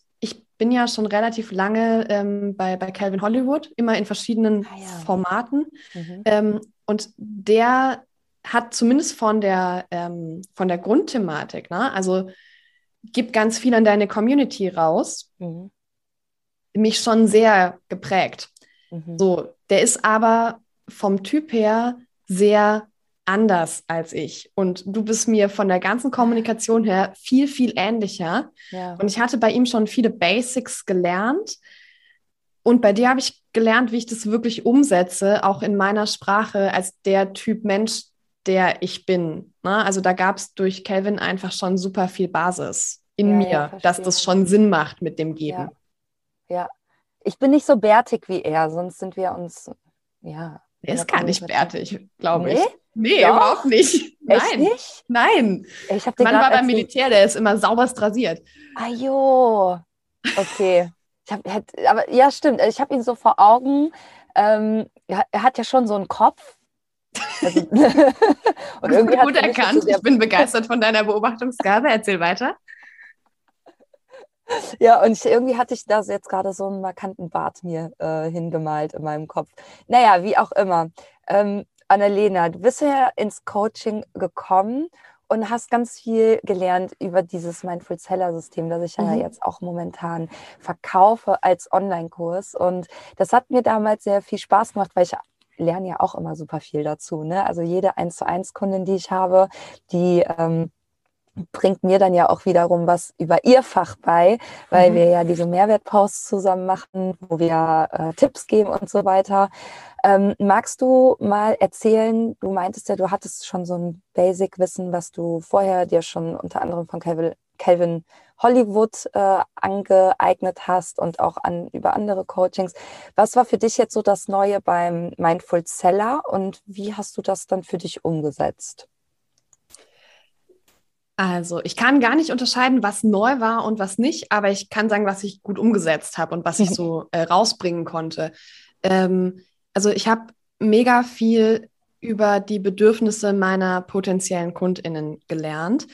bin ja schon relativ lange ähm, bei, bei Calvin Hollywood, immer in verschiedenen ah, ja. Formaten. Mhm. Ähm, und der hat zumindest von der, ähm, von der Grundthematik, ne? also gibt ganz viel an deine Community raus, mhm. mich schon sehr geprägt. Mhm. So, der ist aber vom Typ her sehr anders als ich. Und du bist mir von der ganzen Kommunikation her viel, viel ähnlicher. Ja. Und ich hatte bei ihm schon viele Basics gelernt, Und bei dir habe ich gelernt, wie ich das wirklich umsetze, auch in meiner Sprache als der Typ Mensch, der ich bin. Ne? Also da gab es durch Calvin einfach schon super viel Basis in ja, mir, ja, dass das schon Sinn macht mit dem Geben. Ja. ja. ich bin nicht so bärtig wie er, sonst sind wir uns, ja. Er ist gar nicht bärtig, glaube nee? ich. Nee, Doch? überhaupt nicht. Nein. Echt nicht? Nein. Ich Mann war beim Militär, der ist immer sauberst rasiert. Ajo. Okay. Ich hab, aber ja, stimmt. Ich habe ihn so vor Augen. Ähm, er hat ja schon so einen Kopf. Also, und irgendwie Gut erkannt. Ich bin begeistert von deiner Beobachtungsgabe. Erzähl weiter. Ja, und ich, irgendwie hatte ich da jetzt gerade so einen markanten Bart mir äh, hingemalt in meinem Kopf. Naja, wie auch immer. Ähm, Annalena, du bist ja ins Coaching gekommen und hast ganz viel gelernt über dieses Mindful Seller System, das ich mhm. ja jetzt auch momentan verkaufe als Online-Kurs. Und das hat mir damals sehr viel Spaß gemacht, weil ich lerne ja auch immer super viel dazu. Ne? Also jede 1 zu 1 Kundin, die ich habe, die ähm, bringt mir dann ja auch wiederum was über ihr Fach bei, weil mhm. wir ja diese Mehrwertposts zusammen machen, wo wir äh, Tipps geben und so weiter. Ähm, magst du mal erzählen, du meintest ja, du hattest schon so ein Basic-Wissen, was du vorher dir schon unter anderem von Calvin, Calvin Hollywood äh, angeeignet hast und auch an, über andere Coachings. Was war für dich jetzt so das Neue beim Mindful Seller und wie hast du das dann für dich umgesetzt? Also, ich kann gar nicht unterscheiden, was neu war und was nicht, aber ich kann sagen, was ich gut umgesetzt habe und was ich so äh, rausbringen konnte. Ähm, also, ich habe mega viel über die Bedürfnisse meiner potenziellen KundInnen gelernt,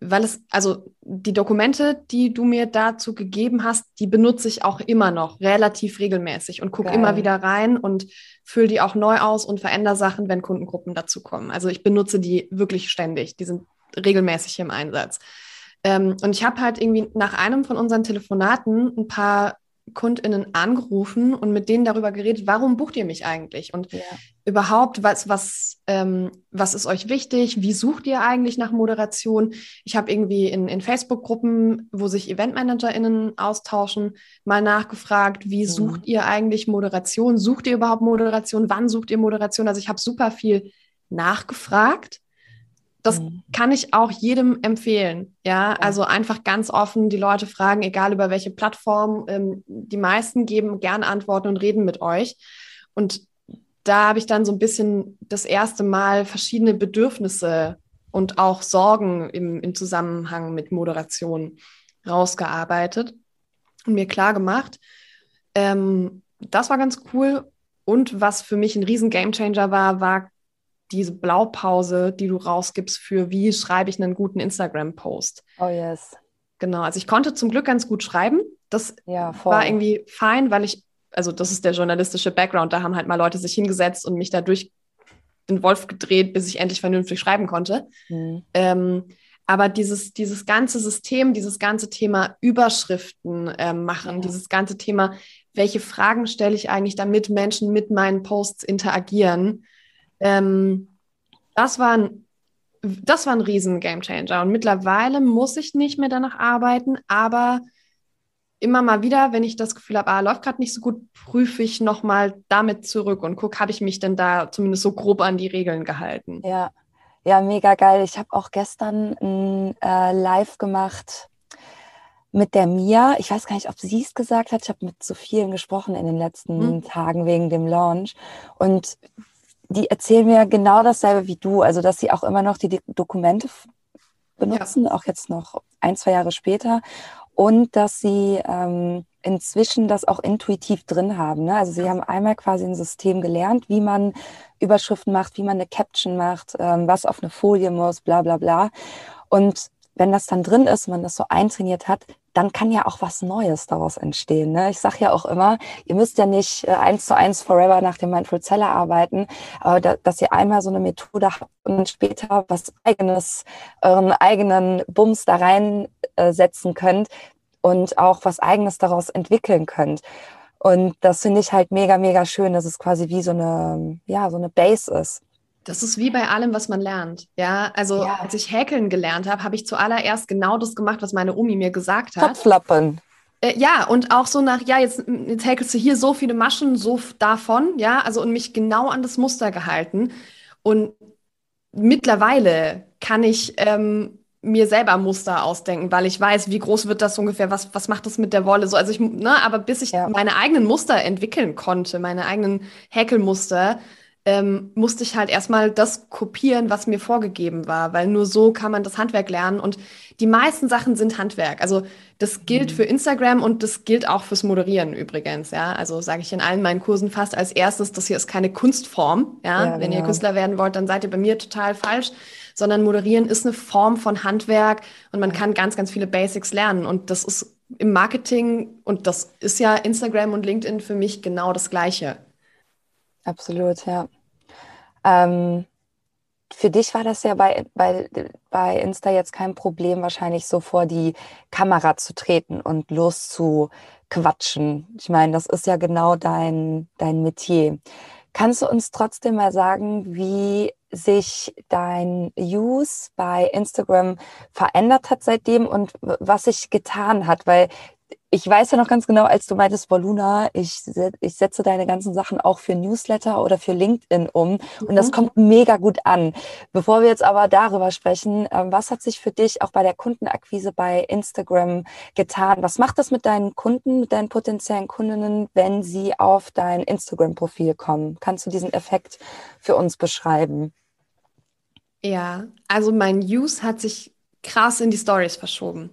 weil es, also die Dokumente, die du mir dazu gegeben hast, die benutze ich auch immer noch relativ regelmäßig und gucke immer wieder rein und fülle die auch neu aus und verändere Sachen, wenn Kundengruppen dazu kommen. Also ich benutze die wirklich ständig. Die sind regelmäßig im Einsatz. Ähm, und ich habe halt irgendwie nach einem von unseren Telefonaten ein paar KundInnen angerufen und mit denen darüber geredet, warum bucht ihr mich eigentlich? Und ja. überhaupt, was, was, ähm, was ist euch wichtig? Wie sucht ihr eigentlich nach Moderation? Ich habe irgendwie in, in Facebook-Gruppen, wo sich EventmanagerInnen austauschen, mal nachgefragt, wie mhm. sucht ihr eigentlich Moderation? Sucht ihr überhaupt Moderation? Wann sucht ihr Moderation? Also ich habe super viel nachgefragt das mhm. kann ich auch jedem empfehlen. Ja, also einfach ganz offen die Leute fragen, egal über welche Plattform. Ähm, die meisten geben gerne Antworten und reden mit euch. Und da habe ich dann so ein bisschen das erste Mal verschiedene Bedürfnisse und auch Sorgen im, im Zusammenhang mit Moderation rausgearbeitet und mir klar gemacht. Ähm, das war ganz cool. Und was für mich ein riesen Gamechanger war, war diese Blaupause, die du rausgibst für wie schreibe ich einen guten Instagram-Post. Oh yes. Genau, also ich konnte zum Glück ganz gut schreiben. Das ja, war irgendwie fein, weil ich, also das ist der journalistische Background, da haben halt mal Leute sich hingesetzt und mich dadurch den Wolf gedreht, bis ich endlich vernünftig schreiben konnte. Mhm. Ähm, aber dieses, dieses ganze System, dieses ganze Thema Überschriften äh, machen, ja. dieses ganze Thema, welche Fragen stelle ich eigentlich, damit Menschen mit meinen Posts interagieren, ähm, das war ein das war ein riesen Gamechanger. Und mittlerweile muss ich nicht mehr danach arbeiten, aber immer mal wieder, wenn ich das Gefühl habe, ah, läuft gerade nicht so gut, prüfe ich nochmal damit zurück und gucke, habe ich mich denn da zumindest so grob an die Regeln gehalten. Ja, ja, mega geil. Ich habe auch gestern ein äh, Live gemacht mit der Mia. Ich weiß gar nicht, ob sie es gesagt hat. Ich habe mit so vielen gesprochen in den letzten hm. Tagen wegen dem Launch. Und die erzählen mir genau dasselbe wie du, also dass sie auch immer noch die Dokumente benutzen, ja. auch jetzt noch ein, zwei Jahre später und dass sie ähm, inzwischen das auch intuitiv drin haben. Ne? Also sie haben einmal quasi ein System gelernt, wie man Überschriften macht, wie man eine Caption macht, ähm, was auf eine Folie muss, bla bla bla. Und wenn das dann drin ist, man das so eintrainiert hat, dann kann ja auch was Neues daraus entstehen. Ne? Ich sage ja auch immer, ihr müsst ja nicht äh, eins zu eins forever nach dem Mindful Seller arbeiten, aber da, dass ihr einmal so eine Methode habt und später was eigenes, euren eigenen Bums da reinsetzen äh, könnt und auch was eigenes daraus entwickeln könnt. Und das finde ich halt mega, mega schön, dass es quasi wie so eine, ja, so eine Base ist. Das ist wie bei allem, was man lernt. Ja, also ja. als ich häkeln gelernt habe, habe ich zuallererst genau das gemacht, was meine Omi mir gesagt hat. Topflappen. Äh, ja, und auch so nach, ja, jetzt, jetzt häkelst du hier so viele Maschen, so davon, ja, also und mich genau an das Muster gehalten. Und mittlerweile kann ich ähm, mir selber Muster ausdenken, weil ich weiß, wie groß wird das ungefähr, was, was macht das mit der Wolle so. Also ich, ne, aber bis ich ja. meine eigenen Muster entwickeln konnte, meine eigenen Häkelmuster, ähm, musste ich halt erstmal das kopieren, was mir vorgegeben war, weil nur so kann man das Handwerk lernen. Und die meisten Sachen sind Handwerk. Also das gilt mhm. für Instagram und das gilt auch fürs Moderieren übrigens. Ja, also sage ich in allen meinen Kursen fast als erstes, das hier ist keine Kunstform. Ja, ja wenn genau. ihr Künstler werden wollt, dann seid ihr bei mir total falsch. Sondern Moderieren ist eine Form von Handwerk und man kann ganz, ganz viele Basics lernen. Und das ist im Marketing und das ist ja Instagram und LinkedIn für mich genau das Gleiche. Absolut, ja. Ähm, für dich war das ja bei, bei, bei Insta jetzt kein Problem, wahrscheinlich so vor die Kamera zu treten und loszuquatschen. Ich meine, das ist ja genau dein, dein Metier. Kannst du uns trotzdem mal sagen, wie sich dein Use bei Instagram verändert hat seitdem und was sich getan hat? Weil ich weiß ja noch ganz genau, als du meintest, Voluna, ich, ich setze deine ganzen Sachen auch für Newsletter oder für LinkedIn um und mhm. das kommt mega gut an. Bevor wir jetzt aber darüber sprechen, ähm, was hat sich für dich auch bei der Kundenakquise bei Instagram getan? Was macht das mit deinen Kunden, mit deinen potenziellen Kundinnen, wenn sie auf dein Instagram-Profil kommen? Kannst du diesen Effekt für uns beschreiben? Ja, also mein Use hat sich krass in die Stories verschoben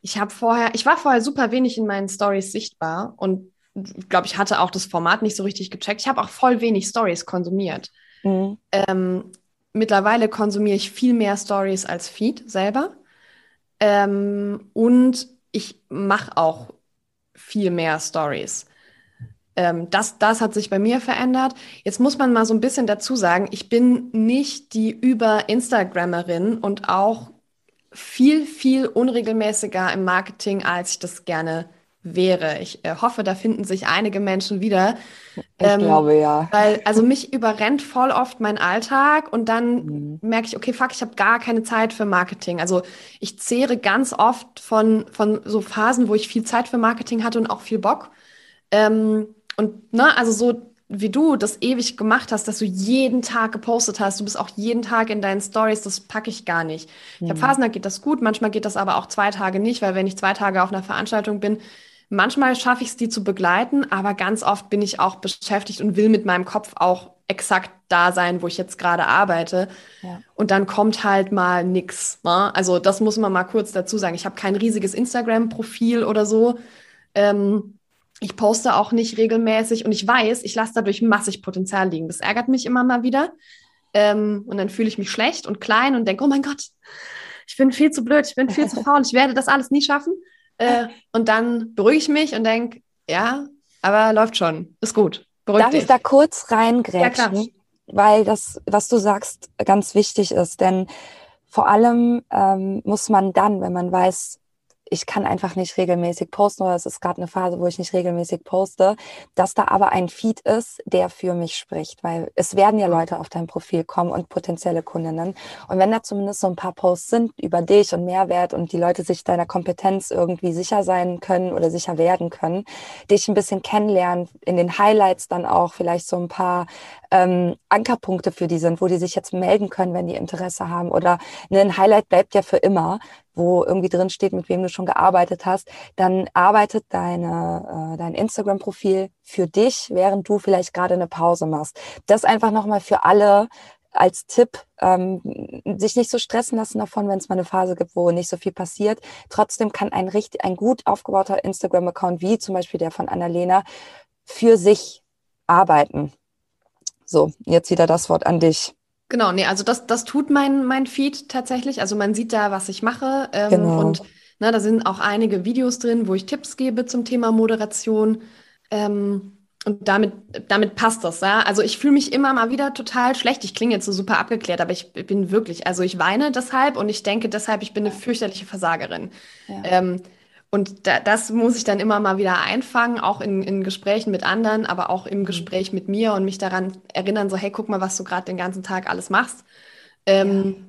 ich habe vorher, ich war vorher super wenig in meinen Stories sichtbar und ich glaube, ich hatte auch das Format nicht so richtig gecheckt. Ich habe auch voll wenig Stories konsumiert. Mhm. Ähm, mittlerweile konsumiere ich viel mehr Stories als Feed selber. Ähm, und ich mache auch viel mehr Stories. Ähm, das, das hat sich bei mir verändert. Jetzt muss man mal so ein bisschen dazu sagen, ich bin nicht die Über-Instagrammerin und auch viel, viel unregelmäßiger im Marketing, als ich das gerne wäre. Ich äh, hoffe, da finden sich einige Menschen wieder. Ich ähm, glaube ja. Weil, also mich überrennt voll oft mein Alltag und dann mhm. merke ich, okay, fuck, ich habe gar keine Zeit für Marketing. Also ich zehre ganz oft von, von so Phasen, wo ich viel Zeit für Marketing hatte und auch viel Bock. Ähm, und ne, also so wie du das ewig gemacht hast, dass du jeden Tag gepostet hast, du bist auch jeden Tag in deinen Stories, das packe ich gar nicht. Mhm. Ich habe Phasen, da geht das gut, manchmal geht das aber auch zwei Tage nicht, weil wenn ich zwei Tage auf einer Veranstaltung bin, manchmal schaffe ich es, die zu begleiten, aber ganz oft bin ich auch beschäftigt und will mit meinem Kopf auch exakt da sein, wo ich jetzt gerade arbeite. Ja. Und dann kommt halt mal nix. Ne? Also das muss man mal kurz dazu sagen. Ich habe kein riesiges Instagram-Profil oder so. Ähm, ich poste auch nicht regelmäßig und ich weiß, ich lasse dadurch massig Potenzial liegen. Das ärgert mich immer mal wieder. Ähm, und dann fühle ich mich schlecht und klein und denke, oh mein Gott, ich bin viel zu blöd, ich bin viel zu faul, ich werde das alles nie schaffen. Äh, und dann beruhige ich mich und denke, ja, aber läuft schon, ist gut. Beruhig Darf dich. ich da kurz reingrätschen? Ja, weil das, was du sagst, ganz wichtig ist. Denn vor allem ähm, muss man dann, wenn man weiß, ich kann einfach nicht regelmäßig posten oder es ist gerade eine Phase, wo ich nicht regelmäßig poste, dass da aber ein Feed ist, der für mich spricht, weil es werden ja Leute auf dein Profil kommen und potenzielle Kundinnen. Und wenn da zumindest so ein paar Posts sind über dich und Mehrwert und die Leute sich deiner Kompetenz irgendwie sicher sein können oder sicher werden können, dich ein bisschen kennenlernen, in den Highlights dann auch vielleicht so ein paar ähm, Ankerpunkte für die sind, wo die sich jetzt melden können, wenn die Interesse haben. Oder ne, ein Highlight bleibt ja für immer wo irgendwie drin steht, mit wem du schon gearbeitet hast, dann arbeitet deine, äh, dein Instagram-Profil für dich, während du vielleicht gerade eine Pause machst. Das einfach nochmal für alle als Tipp, ähm, sich nicht so stressen lassen davon, wenn es mal eine Phase gibt, wo nicht so viel passiert. Trotzdem kann ein richtig, ein gut aufgebauter Instagram-Account, wie zum Beispiel der von Annalena, für sich arbeiten. So, jetzt wieder das Wort an dich. Genau, nee, also das, das tut mein, mein Feed tatsächlich. Also man sieht da, was ich mache. Ähm, genau. Und na, da sind auch einige Videos drin, wo ich Tipps gebe zum Thema Moderation. Ähm, und damit, damit passt das, ja. Also ich fühle mich immer mal wieder total schlecht. Ich klinge jetzt so super abgeklärt, aber ich bin wirklich, also ich weine deshalb und ich denke deshalb, ich bin eine fürchterliche Versagerin. Ja. Ähm, und da, das muss ich dann immer mal wieder einfangen, auch in, in Gesprächen mit anderen, aber auch im mhm. Gespräch mit mir und mich daran erinnern, so, hey, guck mal, was du gerade den ganzen Tag alles machst. Ähm, ja.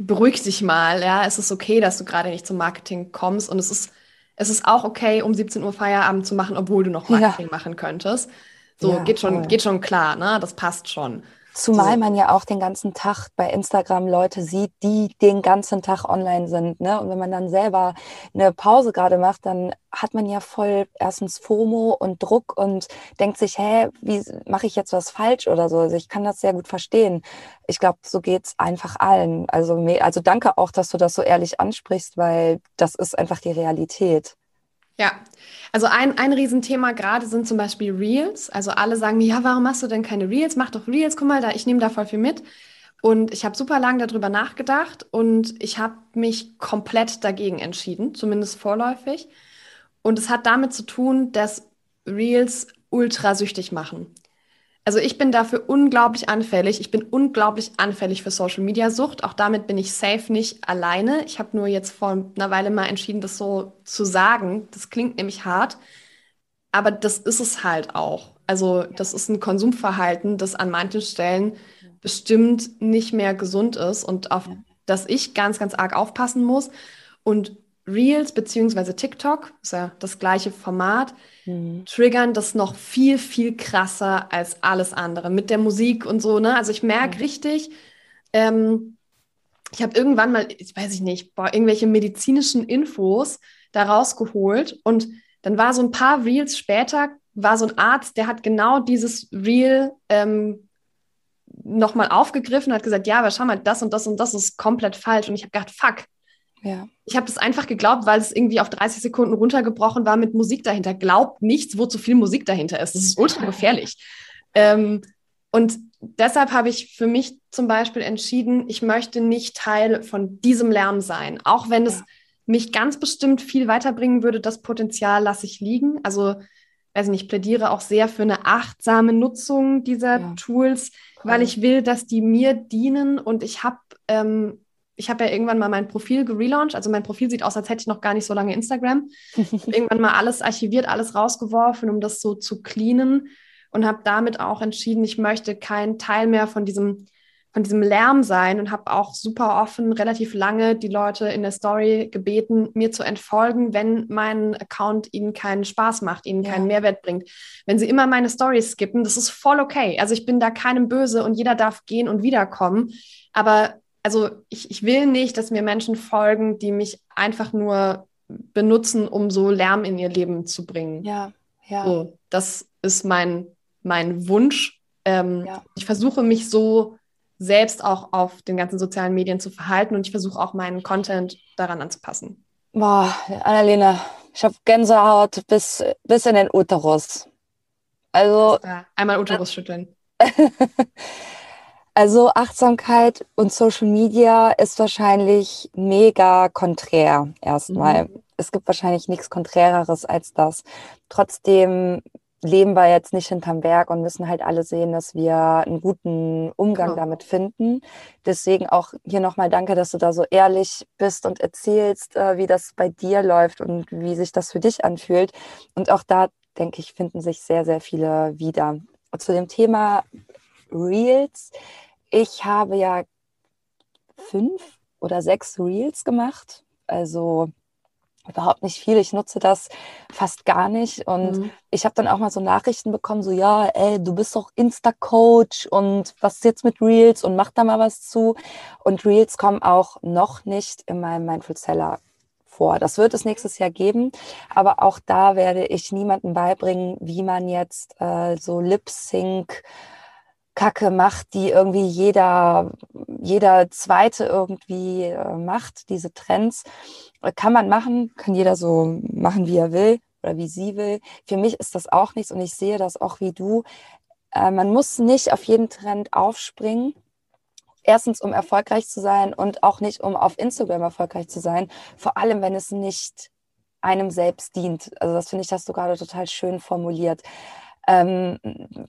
Beruhig dich mal, ja, es ist okay, dass du gerade nicht zum Marketing kommst und es ist es ist auch okay, um 17 Uhr Feierabend zu machen, obwohl du noch Marketing ja. machen könntest. So, ja, geht, schon, geht schon klar, ne? Das passt schon. Zumal man ja auch den ganzen Tag bei Instagram Leute sieht, die den ganzen Tag online sind. Ne? Und wenn man dann selber eine Pause gerade macht, dann hat man ja voll erstens FOMO und Druck und denkt sich, hä, wie mache ich jetzt was falsch oder so. Also ich kann das sehr gut verstehen. Ich glaube, so geht es einfach allen. Also, also danke auch, dass du das so ehrlich ansprichst, weil das ist einfach die Realität. Ja, also ein, ein Riesenthema gerade sind zum Beispiel Reels. Also alle sagen mir, ja, warum machst du denn keine Reels? Mach doch Reels, guck mal, da, ich nehme da voll viel mit. Und ich habe super lange darüber nachgedacht und ich habe mich komplett dagegen entschieden, zumindest vorläufig. Und es hat damit zu tun, dass Reels ultra süchtig machen. Also ich bin dafür unglaublich anfällig. Ich bin unglaublich anfällig für Social Media Sucht. Auch damit bin ich safe nicht alleine. Ich habe nur jetzt vor einer Weile mal entschieden, das so zu sagen. Das klingt nämlich hart, aber das ist es halt auch. Also das ist ein Konsumverhalten, das an manchen Stellen bestimmt nicht mehr gesund ist und auf das ich ganz, ganz arg aufpassen muss. Und Reels beziehungsweise TikTok, ist ja das gleiche Format, mhm. triggern das noch viel, viel krasser als alles andere mit der Musik und so. Ne? Also ich merke mhm. richtig, ähm, ich habe irgendwann mal, ich weiß ich nicht, boah, irgendwelche medizinischen Infos da rausgeholt und dann war so ein paar Reels später, war so ein Arzt, der hat genau dieses Reel ähm, nochmal aufgegriffen, hat gesagt, ja, aber schau mal, das und das und das ist komplett falsch. Und ich habe gedacht, fuck, ja. Ich habe das einfach geglaubt, weil es irgendwie auf 30 Sekunden runtergebrochen war mit Musik dahinter. Glaubt nichts, wo zu viel Musik dahinter ist. Das ist ultra gefährlich. ähm, und deshalb habe ich für mich zum Beispiel entschieden, ich möchte nicht Teil von diesem Lärm sein. Auch wenn ja. es mich ganz bestimmt viel weiterbringen würde, das Potenzial lasse ich liegen. Also, weiß nicht, ich plädiere auch sehr für eine achtsame Nutzung dieser ja. Tools, weil ich will, dass die mir dienen und ich habe ähm, ich habe ja irgendwann mal mein Profil gelauncht. Also mein Profil sieht aus, als hätte ich noch gar nicht so lange Instagram. irgendwann mal alles archiviert, alles rausgeworfen, um das so zu cleanen und habe damit auch entschieden, ich möchte kein Teil mehr von diesem von diesem Lärm sein und habe auch super offen relativ lange die Leute in der Story gebeten, mir zu entfolgen, wenn mein Account ihnen keinen Spaß macht, ihnen ja. keinen Mehrwert bringt. Wenn sie immer meine Stories skippen, das ist voll okay. Also ich bin da keinem böse und jeder darf gehen und wiederkommen. Aber also ich, ich will nicht, dass mir Menschen folgen, die mich einfach nur benutzen, um so Lärm in ihr Leben zu bringen. Ja, ja. So, das ist mein, mein Wunsch. Ähm, ja. Ich versuche mich so selbst auch auf den ganzen sozialen Medien zu verhalten und ich versuche auch meinen Content daran anzupassen. Boah, Annalena, ich habe Gänsehaut bis, bis in den Uterus. Also. Einmal Uterus schütteln. Also Achtsamkeit und Social Media ist wahrscheinlich mega konträr erstmal. Mhm. Es gibt wahrscheinlich nichts Konträreres als das. Trotzdem leben wir jetzt nicht hinterm Berg und müssen halt alle sehen, dass wir einen guten Umgang genau. damit finden. Deswegen auch hier nochmal danke, dass du da so ehrlich bist und erzählst, äh, wie das bei dir läuft und wie sich das für dich anfühlt. Und auch da, denke ich, finden sich sehr, sehr viele wieder. zu dem Thema Reels ich habe ja fünf oder sechs Reels gemacht, also überhaupt nicht viel. Ich nutze das fast gar nicht. Und mhm. ich habe dann auch mal so Nachrichten bekommen, so ja, ey, du bist doch Insta-Coach und was ist jetzt mit Reels und mach da mal was zu. Und Reels kommen auch noch nicht in meinem Mindful Seller vor. Das wird es nächstes Jahr geben, aber auch da werde ich niemandem beibringen, wie man jetzt äh, so Lip-Sync Kacke macht, die irgendwie jeder, jeder Zweite irgendwie äh, macht, diese Trends. Äh, kann man machen, kann jeder so machen, wie er will oder wie sie will. Für mich ist das auch nichts und ich sehe das auch wie du. Äh, man muss nicht auf jeden Trend aufspringen. Erstens, um erfolgreich zu sein und auch nicht, um auf Instagram erfolgreich zu sein. Vor allem, wenn es nicht einem selbst dient. Also das finde ich, hast du gerade total schön formuliert. Ähm,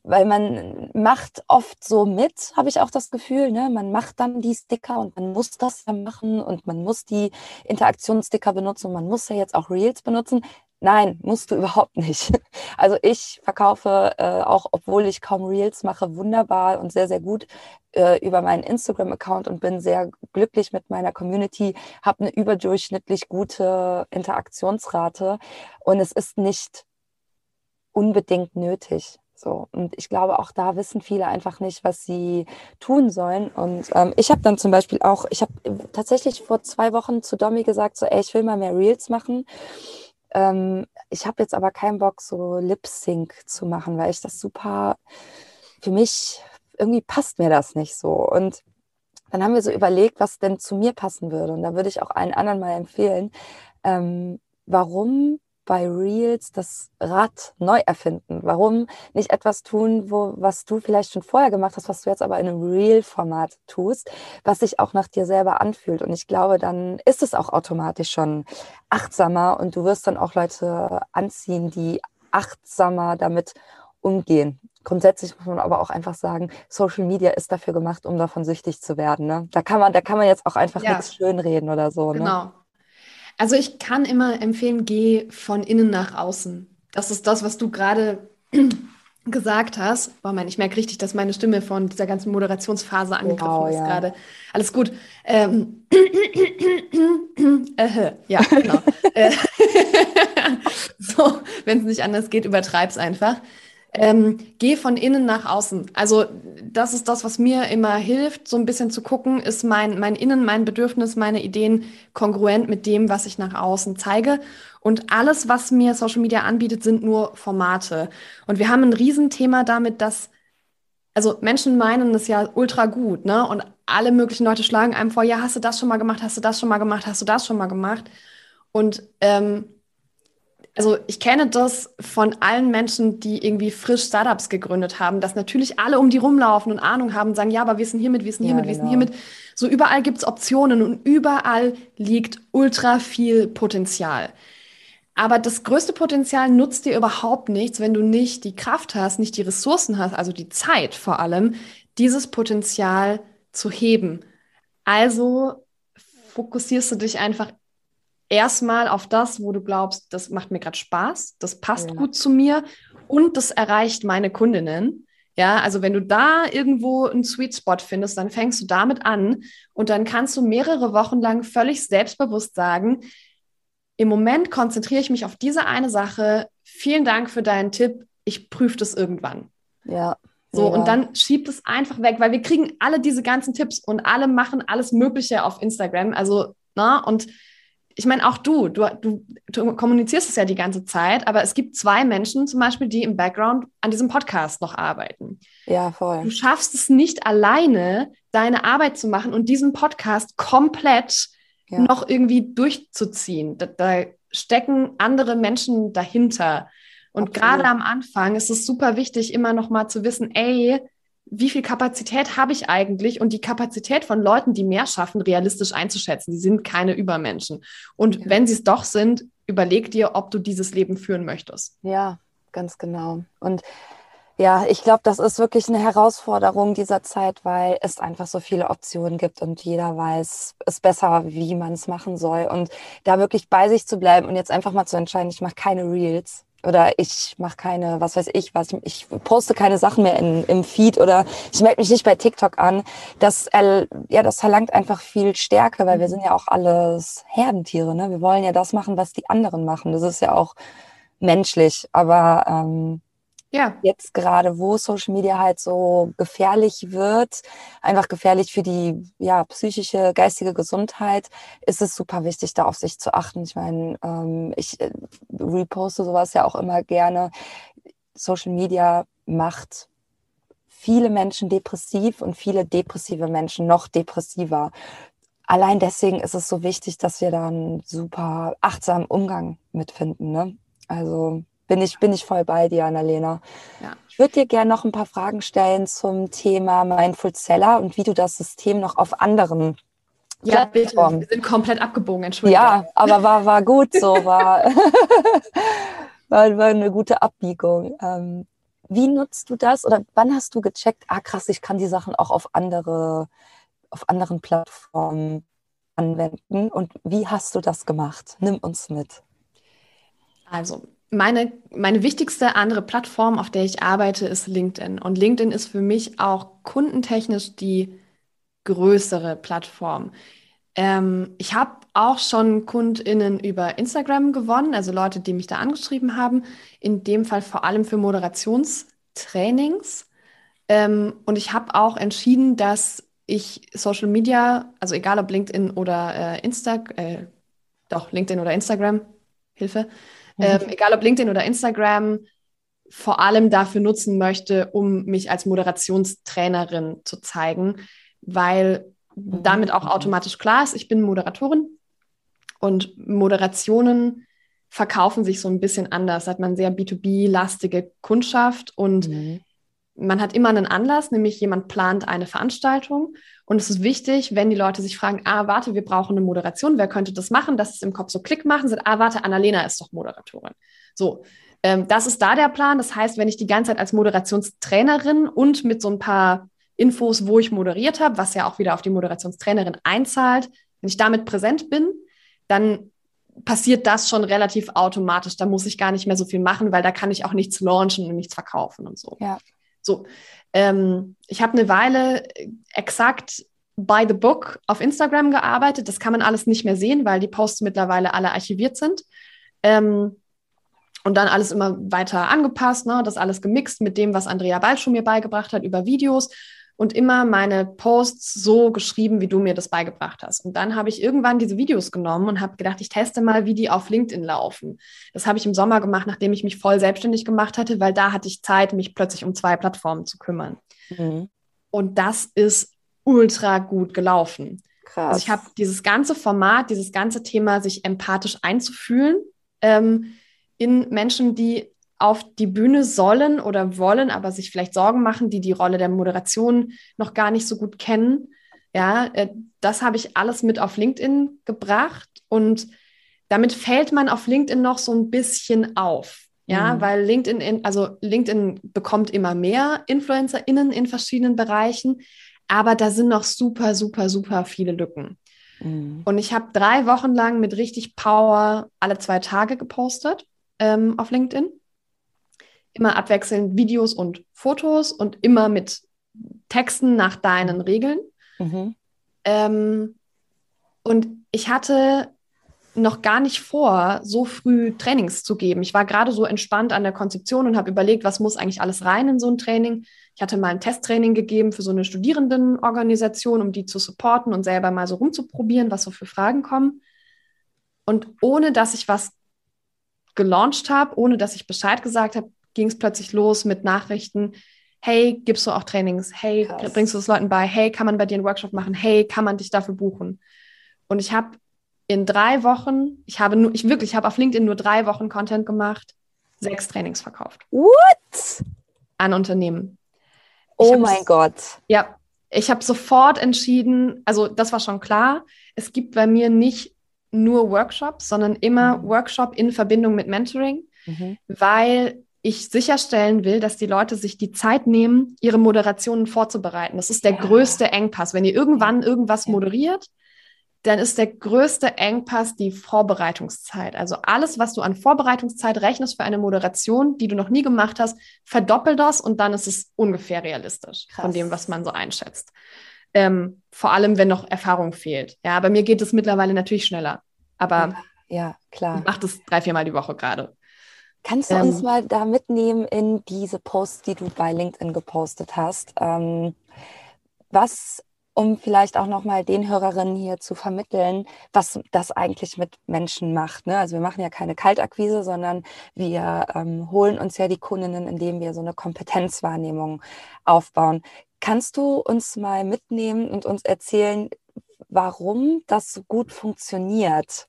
weil man macht oft so mit, habe ich auch das Gefühl. Ne? Man macht dann die Sticker und man muss das ja machen und man muss die Interaktionssticker benutzen und man muss ja jetzt auch Reels benutzen. Nein, musst du überhaupt nicht. Also ich verkaufe äh, auch, obwohl ich kaum Reels mache, wunderbar und sehr, sehr gut äh, über meinen Instagram-Account und bin sehr glücklich mit meiner Community, habe eine überdurchschnittlich gute Interaktionsrate und es ist nicht unbedingt nötig. So, und ich glaube, auch da wissen viele einfach nicht, was sie tun sollen. Und ähm, ich habe dann zum Beispiel auch, ich habe tatsächlich vor zwei Wochen zu Domi gesagt, so, ey, ich will mal mehr Reels machen. Ähm, ich habe jetzt aber keinen Bock, so Lip-Sync zu machen, weil ich das super, für mich, irgendwie passt mir das nicht so. Und dann haben wir so überlegt, was denn zu mir passen würde. Und da würde ich auch allen anderen mal empfehlen, ähm, warum bei Reels das Rad neu erfinden? Warum nicht etwas tun, wo, was du vielleicht schon vorher gemacht hast, was du jetzt aber in einem Reel-Format tust, was sich auch nach dir selber anfühlt? Und ich glaube, dann ist es auch automatisch schon achtsamer und du wirst dann auch Leute anziehen, die achtsamer damit umgehen. Grundsätzlich muss man aber auch einfach sagen, Social Media ist dafür gemacht, um davon süchtig zu werden. Ne? Da kann man, da kann man jetzt auch einfach ja. nichts schönreden oder so. Ne? Genau. Ne? Also ich kann immer empfehlen, geh von innen nach außen. Das ist das, was du gerade gesagt hast. Boah, mein, ich merke richtig, dass meine Stimme von dieser ganzen Moderationsphase angegriffen wow, ist ja. gerade. Alles gut. Ähm, äh, ja, genau. Äh, so, wenn es nicht anders geht, übertreib's einfach. Ähm, geh von innen nach außen. Also das ist das, was mir immer hilft, so ein bisschen zu gucken, ist mein, mein Innen, mein Bedürfnis, meine Ideen kongruent mit dem, was ich nach außen zeige. Und alles, was mir Social Media anbietet, sind nur Formate. Und wir haben ein Riesenthema damit, dass, also Menschen meinen das ja ultra gut, ne? Und alle möglichen Leute schlagen einem vor, ja, hast du das schon mal gemacht, hast du das schon mal gemacht, hast du das schon mal gemacht? Und ähm, also ich kenne das von allen Menschen, die irgendwie frisch Startups gegründet haben, dass natürlich alle um die rumlaufen und Ahnung haben, sagen, ja, aber wir sind hiermit, wir sind hiermit, ja, genau. wir sind hiermit. So überall gibt es Optionen und überall liegt ultra viel Potenzial. Aber das größte Potenzial nutzt dir überhaupt nichts, wenn du nicht die Kraft hast, nicht die Ressourcen hast, also die Zeit vor allem, dieses Potenzial zu heben. Also fokussierst du dich einfach erstmal auf das, wo du glaubst, das macht mir gerade Spaß, das passt ja. gut zu mir und das erreicht meine Kundinnen. Ja, also wenn du da irgendwo einen Sweet Spot findest, dann fängst du damit an und dann kannst du mehrere Wochen lang völlig selbstbewusst sagen, im Moment konzentriere ich mich auf diese eine Sache. Vielen Dank für deinen Tipp. Ich prüfe das irgendwann. Ja. So, ja. und dann schiebt es einfach weg, weil wir kriegen alle diese ganzen Tipps und alle machen alles Mögliche auf Instagram. Also, na, und ich meine, auch du, du, du, du kommunizierst es ja die ganze Zeit, aber es gibt zwei Menschen zum Beispiel, die im Background an diesem Podcast noch arbeiten. Ja, voll. Du schaffst es nicht alleine, deine Arbeit zu machen und diesen Podcast komplett ja. noch irgendwie durchzuziehen. Da, da, stecken andere Menschen dahinter. Und gerade am Anfang ist es super wichtig, immer noch mal zu wissen, ey, wie viel Kapazität habe ich eigentlich und die Kapazität von Leuten, die mehr schaffen, realistisch einzuschätzen. Die sind keine Übermenschen. Und ja. wenn sie es doch sind, überleg dir, ob du dieses Leben führen möchtest. Ja, ganz genau. Und ja, ich glaube, das ist wirklich eine Herausforderung dieser Zeit, weil es einfach so viele Optionen gibt und jeder weiß es besser, wie man es machen soll. Und da wirklich bei sich zu bleiben und jetzt einfach mal zu entscheiden, ich mache keine Reels, oder ich mache keine, was weiß ich, was ich poste keine Sachen mehr in, im Feed oder ich melde mich nicht bei TikTok an. Das, ja, das verlangt einfach viel Stärke, weil wir mhm. sind ja auch alles Herdentiere. Ne? Wir wollen ja das machen, was die anderen machen. Das ist ja auch menschlich. Aber ähm, ja. Jetzt gerade, wo Social Media halt so gefährlich wird, einfach gefährlich für die ja, psychische, geistige Gesundheit, ist es super wichtig, da auf sich zu achten. Ich meine, ähm, ich äh, reposte sowas ja auch immer gerne. Social Media macht viele Menschen depressiv und viele depressive Menschen noch depressiver. Allein deswegen ist es so wichtig, dass wir da einen super achtsamen Umgang mitfinden. Ne? Also bin ich, bin ich voll bei dir, Annalena. Ja. Ich würde dir gerne noch ein paar Fragen stellen zum Thema Mindful Seller und wie du das System noch auf anderen ja, bitte. Wir sind komplett abgebogen, Entschuldigung. Ja, aber war, war gut so, war, war, war eine gute Abbiegung. Ähm, wie nutzt du das oder wann hast du gecheckt, ah krass, ich kann die Sachen auch auf andere, auf anderen Plattformen anwenden und wie hast du das gemacht? Nimm uns mit. Also, meine, meine wichtigste andere Plattform, auf der ich arbeite, ist LinkedIn. Und LinkedIn ist für mich auch kundentechnisch die größere Plattform. Ähm, ich habe auch schon KundInnen über Instagram gewonnen, also Leute, die mich da angeschrieben haben. In dem Fall vor allem für Moderationstrainings. Ähm, und ich habe auch entschieden, dass ich Social Media, also egal ob LinkedIn oder äh, Insta, äh, doch LinkedIn oder Instagram, Hilfe, mhm. ähm, egal ob LinkedIn oder Instagram, vor allem dafür nutzen möchte, um mich als Moderationstrainerin zu zeigen, weil mhm. damit auch automatisch klar ist, ich bin Moderatorin und Moderationen verkaufen sich so ein bisschen anders. Da hat man sehr B2B-lastige Kundschaft und mhm. man hat immer einen Anlass, nämlich jemand plant eine Veranstaltung und es ist wichtig, wenn die Leute sich fragen, ah, warte, wir brauchen eine Moderation, wer könnte das machen, dass es im Kopf so Klick machen, sind, ah, warte, Annalena ist doch Moderatorin. So, ähm, das ist da der Plan. Das heißt, wenn ich die ganze Zeit als Moderationstrainerin und mit so ein paar Infos, wo ich moderiert habe, was ja auch wieder auf die Moderationstrainerin einzahlt, wenn ich damit präsent bin, dann passiert das schon relativ automatisch. Da muss ich gar nicht mehr so viel machen, weil da kann ich auch nichts launchen und nichts verkaufen und so. Ja. So, ähm, ich habe eine Weile exakt by the book auf Instagram gearbeitet. Das kann man alles nicht mehr sehen, weil die Posts mittlerweile alle archiviert sind. Ähm, und dann alles immer weiter angepasst, ne? das alles gemixt mit dem, was Andrea Balschuh mir beigebracht hat über Videos und immer meine Posts so geschrieben, wie du mir das beigebracht hast. Und dann habe ich irgendwann diese Videos genommen und habe gedacht, ich teste mal, wie die auf LinkedIn laufen. Das habe ich im Sommer gemacht, nachdem ich mich voll selbstständig gemacht hatte, weil da hatte ich Zeit, mich plötzlich um zwei Plattformen zu kümmern. Mhm. Und das ist ultra gut gelaufen. Krass. Also ich habe dieses ganze Format, dieses ganze Thema, sich empathisch einzufühlen ähm, in Menschen, die auf die Bühne sollen oder wollen, aber sich vielleicht Sorgen machen, die die Rolle der Moderation noch gar nicht so gut kennen. Ja, äh, das habe ich alles mit auf LinkedIn gebracht und damit fällt man auf LinkedIn noch so ein bisschen auf. Ja, mhm. weil LinkedIn, also LinkedIn bekommt immer mehr InfluencerInnen in verschiedenen Bereichen, aber da sind noch super, super, super viele Lücken. Mhm. Und ich habe drei Wochen lang mit richtig Power alle zwei Tage gepostet ähm, auf LinkedIn. Immer abwechselnd Videos und Fotos und immer mit Texten nach deinen Regeln. Mhm. Ähm, und ich hatte noch gar nicht vor, so früh Trainings zu geben. Ich war gerade so entspannt an der Konzeption und habe überlegt, was muss eigentlich alles rein in so ein Training. Ich hatte mal ein Testtraining gegeben für so eine Studierendenorganisation, um die zu supporten und selber mal so rumzuprobieren, was so für Fragen kommen. Und ohne dass ich was gelauncht habe, ohne dass ich Bescheid gesagt habe, ging es plötzlich los mit Nachrichten. Hey, gibst du auch Trainings? Hey, Krass. bringst du es Leuten bei? Hey, kann man bei dir einen Workshop machen? Hey, kann man dich dafür buchen? Und ich habe in drei Wochen, ich habe nur, ich wirklich, ich habe auf LinkedIn nur drei Wochen Content gemacht, sechs Trainings verkauft. What? An Unternehmen. Oh mein Gott. Ja, ich habe sofort entschieden, also das war schon klar, es gibt bei mir nicht nur Workshops, sondern immer mhm. Workshop in Verbindung mit Mentoring, mhm. weil ich sicherstellen will, dass die Leute sich die Zeit nehmen, ihre Moderationen vorzubereiten. Das ist der ja. größte Engpass. Wenn ihr irgendwann irgendwas moderiert, dann ist der größte Engpass die Vorbereitungszeit. Also alles, was du an Vorbereitungszeit rechnest für eine Moderation, die du noch nie gemacht hast, verdoppel das und dann ist es ungefähr realistisch Krass. von dem, was man so einschätzt. Ähm, vor allem, wenn noch Erfahrung fehlt. Ja, bei mir geht es mittlerweile natürlich schneller. Aber ja, klar. ich mache das drei, viermal die Woche gerade. Kannst du ähm, uns mal da mitnehmen in diese Posts, die du bei LinkedIn gepostet hast? Ähm, was um vielleicht auch nochmal den Hörerinnen hier zu vermitteln, was das eigentlich mit Menschen macht. Ne? Also wir machen ja keine Kaltakquise, sondern wir ähm, holen uns ja die Kundinnen, indem wir so eine Kompetenzwahrnehmung aufbauen. Kannst du uns mal mitnehmen und uns erzählen, warum das so gut funktioniert?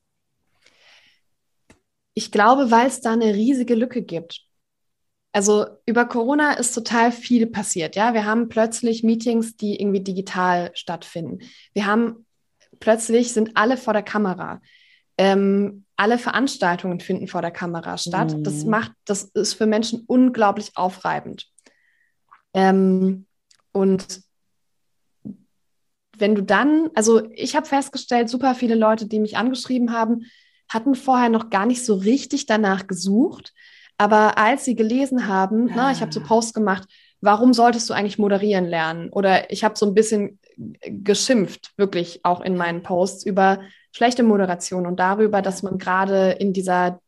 Ich glaube, weil es da eine riesige Lücke gibt. Also über Corona ist total viel passiert. Ja, wir haben plötzlich Meetings, die irgendwie digital stattfinden. Wir haben plötzlich sind alle vor der Kamera. Ähm, alle Veranstaltungen finden vor der Kamera statt. Mhm. Das macht, das ist für Menschen unglaublich aufreibend. Ähm, und wenn du dann, also ich habe festgestellt, super viele Leute, die mich angeschrieben haben, hatten vorher noch gar nicht so richtig danach gesucht. Aber als sie gelesen haben, ah. na, ich habe so ah. Posts gemacht, warum solltest du eigentlich moderieren lernen? Oder ich habe so ein bisschen geschimpft, wirklich auch in meinen Posts über schlechte Moderation und darüber, dass man gerade in dieser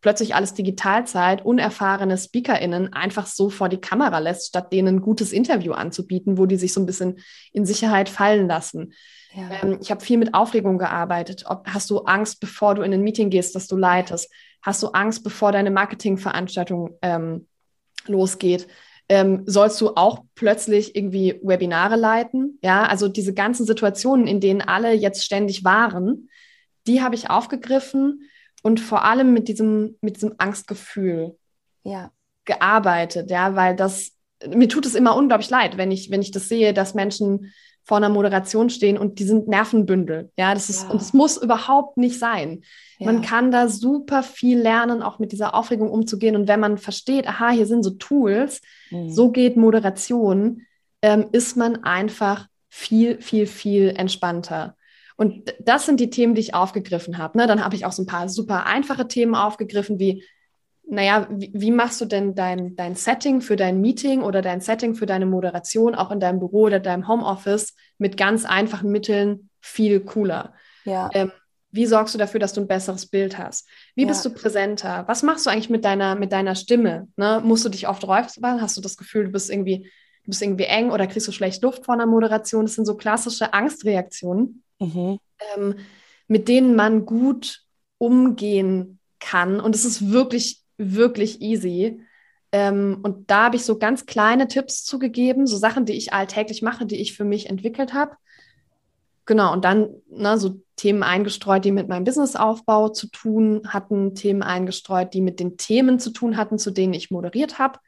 plötzlich alles Digitalzeit unerfahrene SpeakerInnen einfach so vor die Kamera lässt, statt denen ein gutes Interview anzubieten, wo die sich so ein bisschen in Sicherheit fallen lassen. Ja. Ähm, ich habe viel mit Aufregung gearbeitet. Ob, hast du Angst, bevor du in ein Meeting gehst, dass du leitest? Hast du Angst, bevor deine Marketingveranstaltung ähm, losgeht? Ähm, sollst du auch plötzlich irgendwie Webinare leiten? Ja, also diese ganzen Situationen, in denen alle jetzt ständig waren, die habe ich aufgegriffen und vor allem mit diesem, mit diesem Angstgefühl ja. gearbeitet, ja, weil das, mir tut es immer unglaublich leid, wenn ich, wenn ich das sehe, dass Menschen vor einer Moderation stehen und die sind Nervenbündel. Ja, das ist, ja. und es muss überhaupt nicht sein. Ja. Man kann da super viel lernen, auch mit dieser Aufregung umzugehen. Und wenn man versteht, aha, hier sind so Tools, mhm. so geht Moderation, ähm, ist man einfach viel, viel, viel entspannter. Und das sind die Themen, die ich aufgegriffen habe. Ne? Dann habe ich auch so ein paar super einfache Themen aufgegriffen, wie, naja, wie, wie machst du denn dein, dein Setting für dein Meeting oder dein Setting für deine Moderation auch in deinem Büro oder deinem Homeoffice mit ganz einfachen Mitteln viel cooler? Ja. Ähm, wie sorgst du dafür, dass du ein besseres Bild hast? Wie ja. bist du präsenter? Was machst du eigentlich mit deiner, mit deiner Stimme? Ne? Musst du dich oft räuspern? Hast du das Gefühl, du bist irgendwie, du bist irgendwie eng oder kriegst du schlecht Luft vor einer Moderation? Das sind so klassische Angstreaktionen mhm. ähm, mit denen man gut umgehen kann. Und es ist wirklich, wirklich easy. Ähm, und da habe ich so ganz kleine Tipps zugegeben, so Sachen, die ich alltäglich mache, die ich für mich entwickelt habe. Genau, und dann ne, so Themen eingestreut, die mit meinem Businessaufbau zu tun hatten, Themen eingestreut, die mit den Themen zu tun hatten, zu denen ich moderiert habe.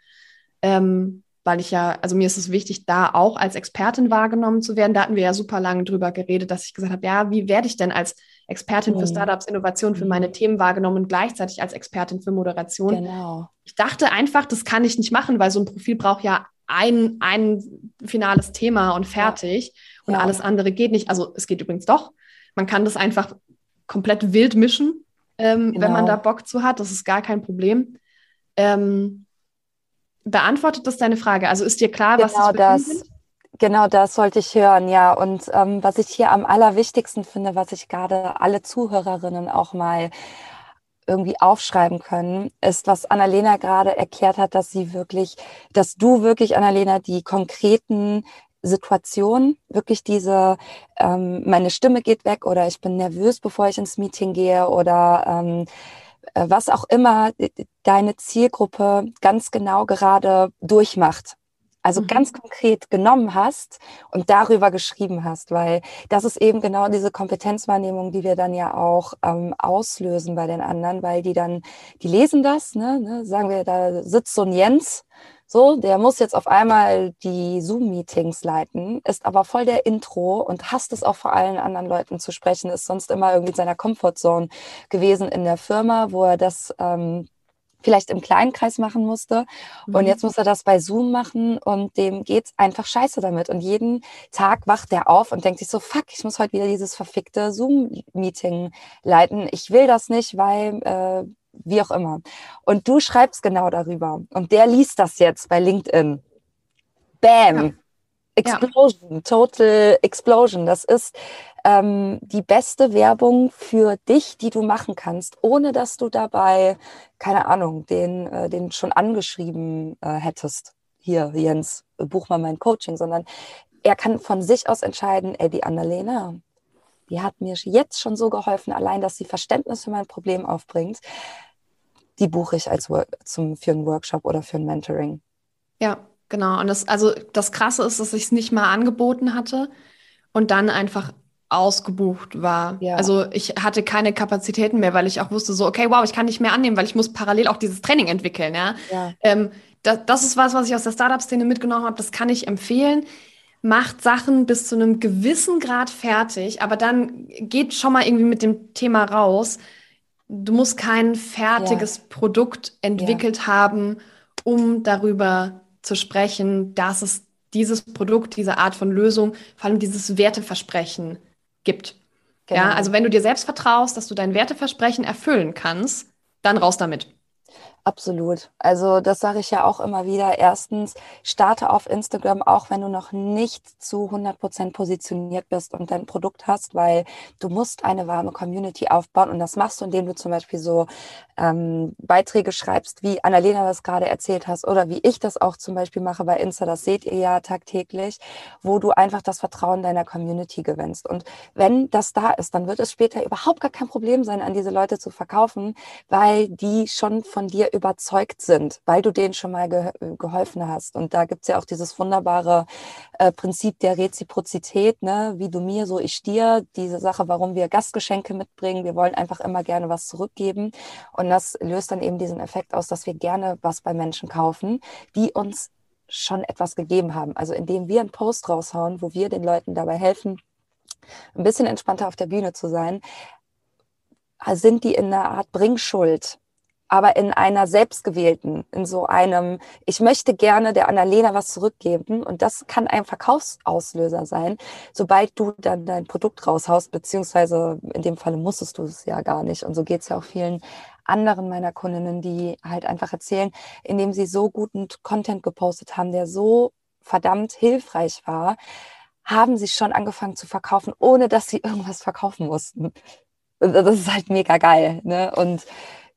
Ähm, weil ich ja, also mir ist es wichtig, da auch als Expertin wahrgenommen zu werden. Da hatten wir ja super lange drüber geredet, dass ich gesagt habe, ja, wie werde ich denn als Expertin für mhm. Startups, Innovation für meine mhm. Themen wahrgenommen und gleichzeitig als Expertin für Moderation. Genau. Ich dachte einfach, das kann ich nicht machen, weil so ein Profil braucht ja ein, ein finales Thema und fertig ja. und ja. alles andere geht nicht. Also es geht übrigens doch. Man kann das einfach komplett wild mischen, ähm, genau. wenn man genau. da Bock zu hat. Das ist gar kein Problem. Ähm, beantwortet das deine Frage? Also ist dir klar, was genau das, das Genau das sollte ich hören, ja. Und ähm, was ich hier am allerwichtigsten finde, was ich gerade alle Zuhörerinnen auch mal irgendwie aufschreiben können, ist, was Annalena gerade erklärt hat, dass sie wirklich, dass du wirklich, Annalena, die konkreten Situationen, wirklich diese, ähm, meine Stimme geht weg oder ich bin nervös, bevor ich ins Meeting gehe oder ähm, äh, was auch immer deine Zielgruppe ganz genau gerade durchmacht. Also mhm. ganz konkret genommen hast und darüber geschrieben hast, weil das ist eben genau diese Kompetenzwahrnehmung, die wir dann ja auch ähm, auslösen bei den anderen, weil die dann, die lesen das, ne, ne, sagen wir, da sitzt so ein Jens so, der muss jetzt auf einmal die Zoom-Meetings leiten, ist aber voll der Intro und hasst es auch vor allen anderen Leuten zu sprechen, ist sonst immer irgendwie in seiner Comfortzone gewesen in der Firma, wo er das ähm, vielleicht im kleinen Kreis machen musste. Mhm. Und jetzt muss er das bei Zoom machen und dem geht's einfach scheiße damit. Und jeden Tag wacht er auf und denkt sich so, fuck, ich muss heute wieder dieses verfickte Zoom-Meeting leiten. Ich will das nicht, weil äh, wie auch immer. Und du schreibst genau darüber. Und der liest das jetzt bei LinkedIn. Bam! Ja. Explosion, ja. Total Explosion. Das ist ähm, die beste Werbung für dich, die du machen kannst, ohne dass du dabei, keine Ahnung, den, äh, den schon angeschrieben äh, hättest. Hier, Jens, buch mal mein Coaching, sondern er kann von sich aus entscheiden, ey, die Annalena, die hat mir jetzt schon so geholfen, allein, dass sie Verständnis für mein Problem aufbringt. Die buche ich als Work zum, für einen Workshop oder für ein Mentoring. Ja, genau. Und das, also das Krasse ist, dass ich es nicht mal angeboten hatte und dann einfach ausgebucht war. Ja. Also ich hatte keine Kapazitäten mehr, weil ich auch wusste so, okay, wow, ich kann nicht mehr annehmen, weil ich muss parallel auch dieses Training entwickeln. Ja, ja. Ähm, das, das ist was, was ich aus der Startup-Szene mitgenommen habe. Das kann ich empfehlen macht Sachen bis zu einem gewissen Grad fertig, aber dann geht schon mal irgendwie mit dem Thema raus. Du musst kein fertiges ja. Produkt entwickelt ja. haben, um darüber zu sprechen, dass es dieses Produkt, diese Art von Lösung, vor allem dieses Werteversprechen gibt. Genau. Ja, also wenn du dir selbst vertraust, dass du dein Werteversprechen erfüllen kannst, dann raus damit. Absolut. Also das sage ich ja auch immer wieder. Erstens, starte auf Instagram, auch wenn du noch nicht zu 100 Prozent positioniert bist und dein Produkt hast, weil du musst eine warme Community aufbauen und das machst du, indem du zum Beispiel so ähm, Beiträge schreibst, wie Annalena das gerade erzählt hast oder wie ich das auch zum Beispiel mache bei Insta, das seht ihr ja tagtäglich, wo du einfach das Vertrauen deiner Community gewinnst. Und wenn das da ist, dann wird es später überhaupt gar kein Problem sein, an diese Leute zu verkaufen, weil die schon von dir überzeugt sind, weil du denen schon mal ge geholfen hast. Und da gibt's ja auch dieses wunderbare äh, Prinzip der Reziprozität, ne? wie du mir, so ich dir, diese Sache, warum wir Gastgeschenke mitbringen. Wir wollen einfach immer gerne was zurückgeben. Und das löst dann eben diesen Effekt aus, dass wir gerne was bei Menschen kaufen, die uns schon etwas gegeben haben. Also indem wir einen Post raushauen, wo wir den Leuten dabei helfen, ein bisschen entspannter auf der Bühne zu sein, sind die in einer Art Bringschuld aber in einer selbstgewählten, in so einem, ich möchte gerne der Annalena was zurückgeben und das kann ein Verkaufsauslöser sein, sobald du dann dein Produkt raushaust, beziehungsweise in dem Falle musstest du es ja gar nicht und so geht es ja auch vielen anderen meiner Kundinnen, die halt einfach erzählen, indem sie so guten Content gepostet haben, der so verdammt hilfreich war, haben sie schon angefangen zu verkaufen, ohne dass sie irgendwas verkaufen mussten. Das ist halt mega geil. Ne? Und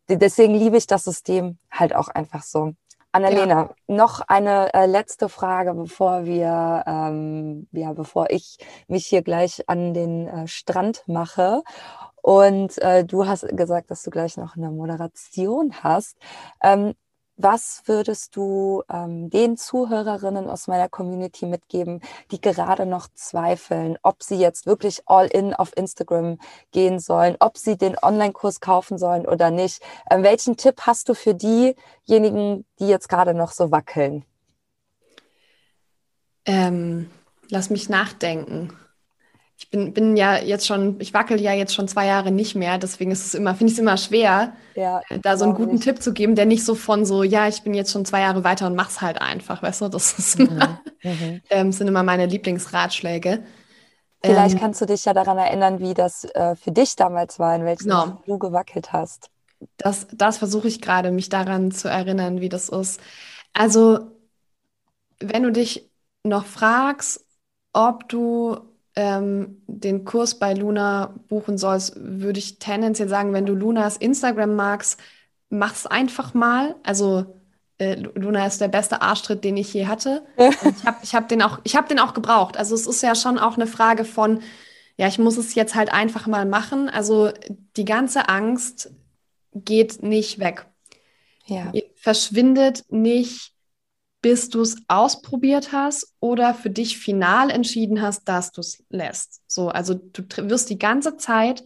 deswegen liebe ich das System halt auch einfach so. Annalena, ja. noch eine äh, letzte Frage, bevor wir, ähm, ja, bevor ich mich hier gleich an den äh, Strand mache. Und äh, du hast gesagt, dass du gleich noch eine Moderation hast. Ähm, was würdest du ähm, den Zuhörerinnen aus meiner Community mitgeben, die gerade noch zweifeln, ob sie jetzt wirklich all in auf Instagram gehen sollen, ob sie den Online-Kurs kaufen sollen oder nicht? Ähm, welchen Tipp hast du für diejenigen, die jetzt gerade noch so wackeln? Ähm, lass mich nachdenken ich bin, bin ja jetzt schon, ich wackel ja jetzt schon zwei Jahre nicht mehr, deswegen ist es immer, finde ich es immer schwer, ja, äh, da so einen guten nicht. Tipp zu geben, der nicht so von so, ja, ich bin jetzt schon zwei Jahre weiter und mach's halt einfach, weißt du, das ist mhm. immer, mhm. ähm, sind immer meine Lieblingsratschläge. Vielleicht ähm, kannst du dich ja daran erinnern, wie das äh, für dich damals war, in welchem genau. du gewackelt hast. Das, das versuche ich gerade, mich daran zu erinnern, wie das ist. Also, wenn du dich noch fragst, ob du ähm, den Kurs bei Luna buchen sollst, würde ich tendenziell sagen, wenn du Lunas Instagram magst, mach's einfach mal. Also äh, Luna ist der beste Arschtritt, den ich je hatte. Und ich habe ich hab den, auch, hab den auch gebraucht. Also es ist ja schon auch eine Frage von, ja, ich muss es jetzt halt einfach mal machen. Also die ganze Angst geht nicht weg. Ja. Verschwindet nicht bis du es ausprobiert hast oder für dich final entschieden hast, dass du es lässt. So, also du wirst die ganze Zeit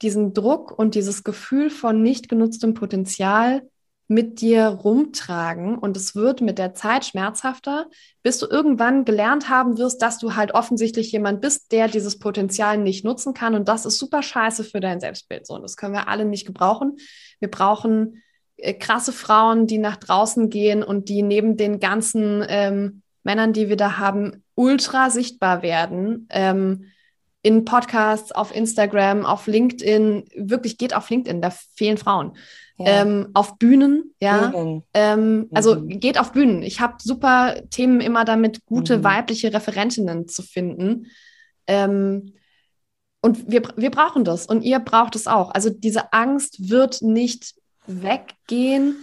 diesen Druck und dieses Gefühl von nicht genutztem Potenzial mit dir rumtragen und es wird mit der Zeit schmerzhafter, bis du irgendwann gelernt haben wirst, dass du halt offensichtlich jemand bist, der dieses Potenzial nicht nutzen kann und das ist super scheiße für dein Selbstbild. So, und das können wir alle nicht gebrauchen. Wir brauchen krasse Frauen, die nach draußen gehen und die neben den ganzen ähm, Männern, die wir da haben, ultra sichtbar werden. Ähm, in Podcasts, auf Instagram, auf LinkedIn, wirklich geht auf LinkedIn, da fehlen Frauen. Ja. Ähm, auf Bühnen, ja. Bühnen. Ähm, also mhm. geht auf Bühnen. Ich habe super Themen immer damit, gute mhm. weibliche Referentinnen zu finden. Ähm, und wir, wir brauchen das und ihr braucht es auch. Also diese Angst wird nicht weggehen,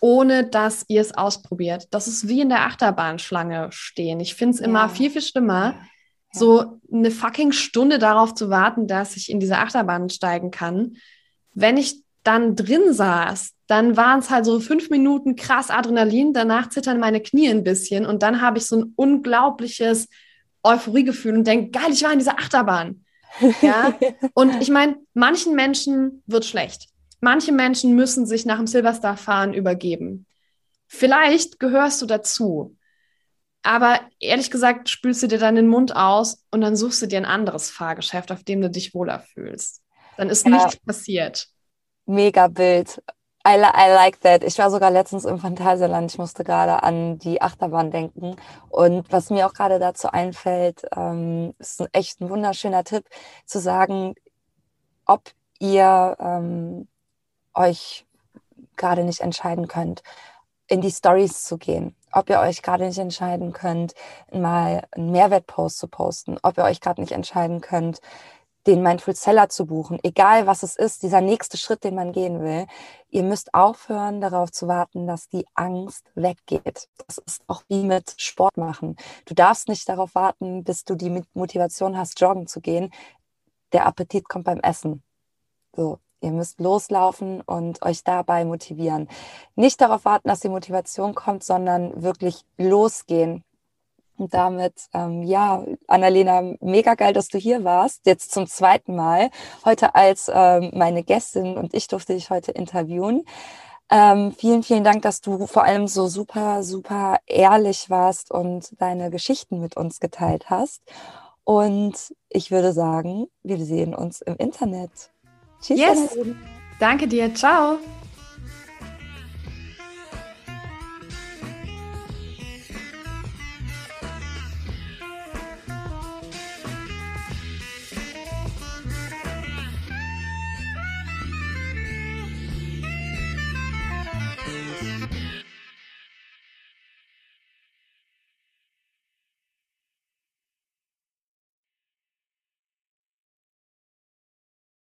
ohne dass ihr es ausprobiert. Das ist wie in der Achterbahnschlange stehen. Ich finde es ja. immer viel, viel schlimmer, ja. so eine fucking Stunde darauf zu warten, dass ich in diese Achterbahn steigen kann. Wenn ich dann drin saß, dann waren es halt so fünf Minuten krass Adrenalin, danach zittern meine Knie ein bisschen und dann habe ich so ein unglaubliches Euphoriegefühl und denke, geil, ich war in dieser Achterbahn. Ja? und ich meine, manchen Menschen wird schlecht. Manche Menschen müssen sich nach dem Silverstar-Fahren übergeben. Vielleicht gehörst du dazu. Aber ehrlich gesagt, spülst du dir dann den Mund aus und dann suchst du dir ein anderes Fahrgeschäft, auf dem du dich wohler fühlst. Dann ist ja. nichts passiert. Mega Bild. I, I like that. Ich war sogar letztens im Phantasialand. Ich musste gerade an die Achterbahn denken. Und was mir auch gerade dazu einfällt, ähm, ist ein echt ein wunderschöner Tipp, zu sagen, ob ihr ähm, euch gerade nicht entscheiden könnt, in die Stories zu gehen, ob ihr euch gerade nicht entscheiden könnt, mal einen Mehrwertpost zu posten, ob ihr euch gerade nicht entscheiden könnt, den Mindful Seller zu buchen, egal was es ist, dieser nächste Schritt, den man gehen will. Ihr müsst aufhören, darauf zu warten, dass die Angst weggeht. Das ist auch wie mit Sport machen. Du darfst nicht darauf warten, bis du die Motivation hast, joggen zu gehen. Der Appetit kommt beim Essen. So, ihr müsst loslaufen und euch dabei motivieren. Nicht darauf warten, dass die Motivation kommt, sondern wirklich losgehen und damit, ähm, ja, Annalena, mega geil, dass du hier warst. Jetzt zum zweiten Mal. Heute als ähm, meine Gästin und ich durfte dich heute interviewen. Ähm, vielen, vielen Dank, dass du vor allem so super, super ehrlich warst und deine Geschichten mit uns geteilt hast. Und ich würde sagen, wir sehen uns im Internet. Tschüss. Yes. Danke dir. Ciao.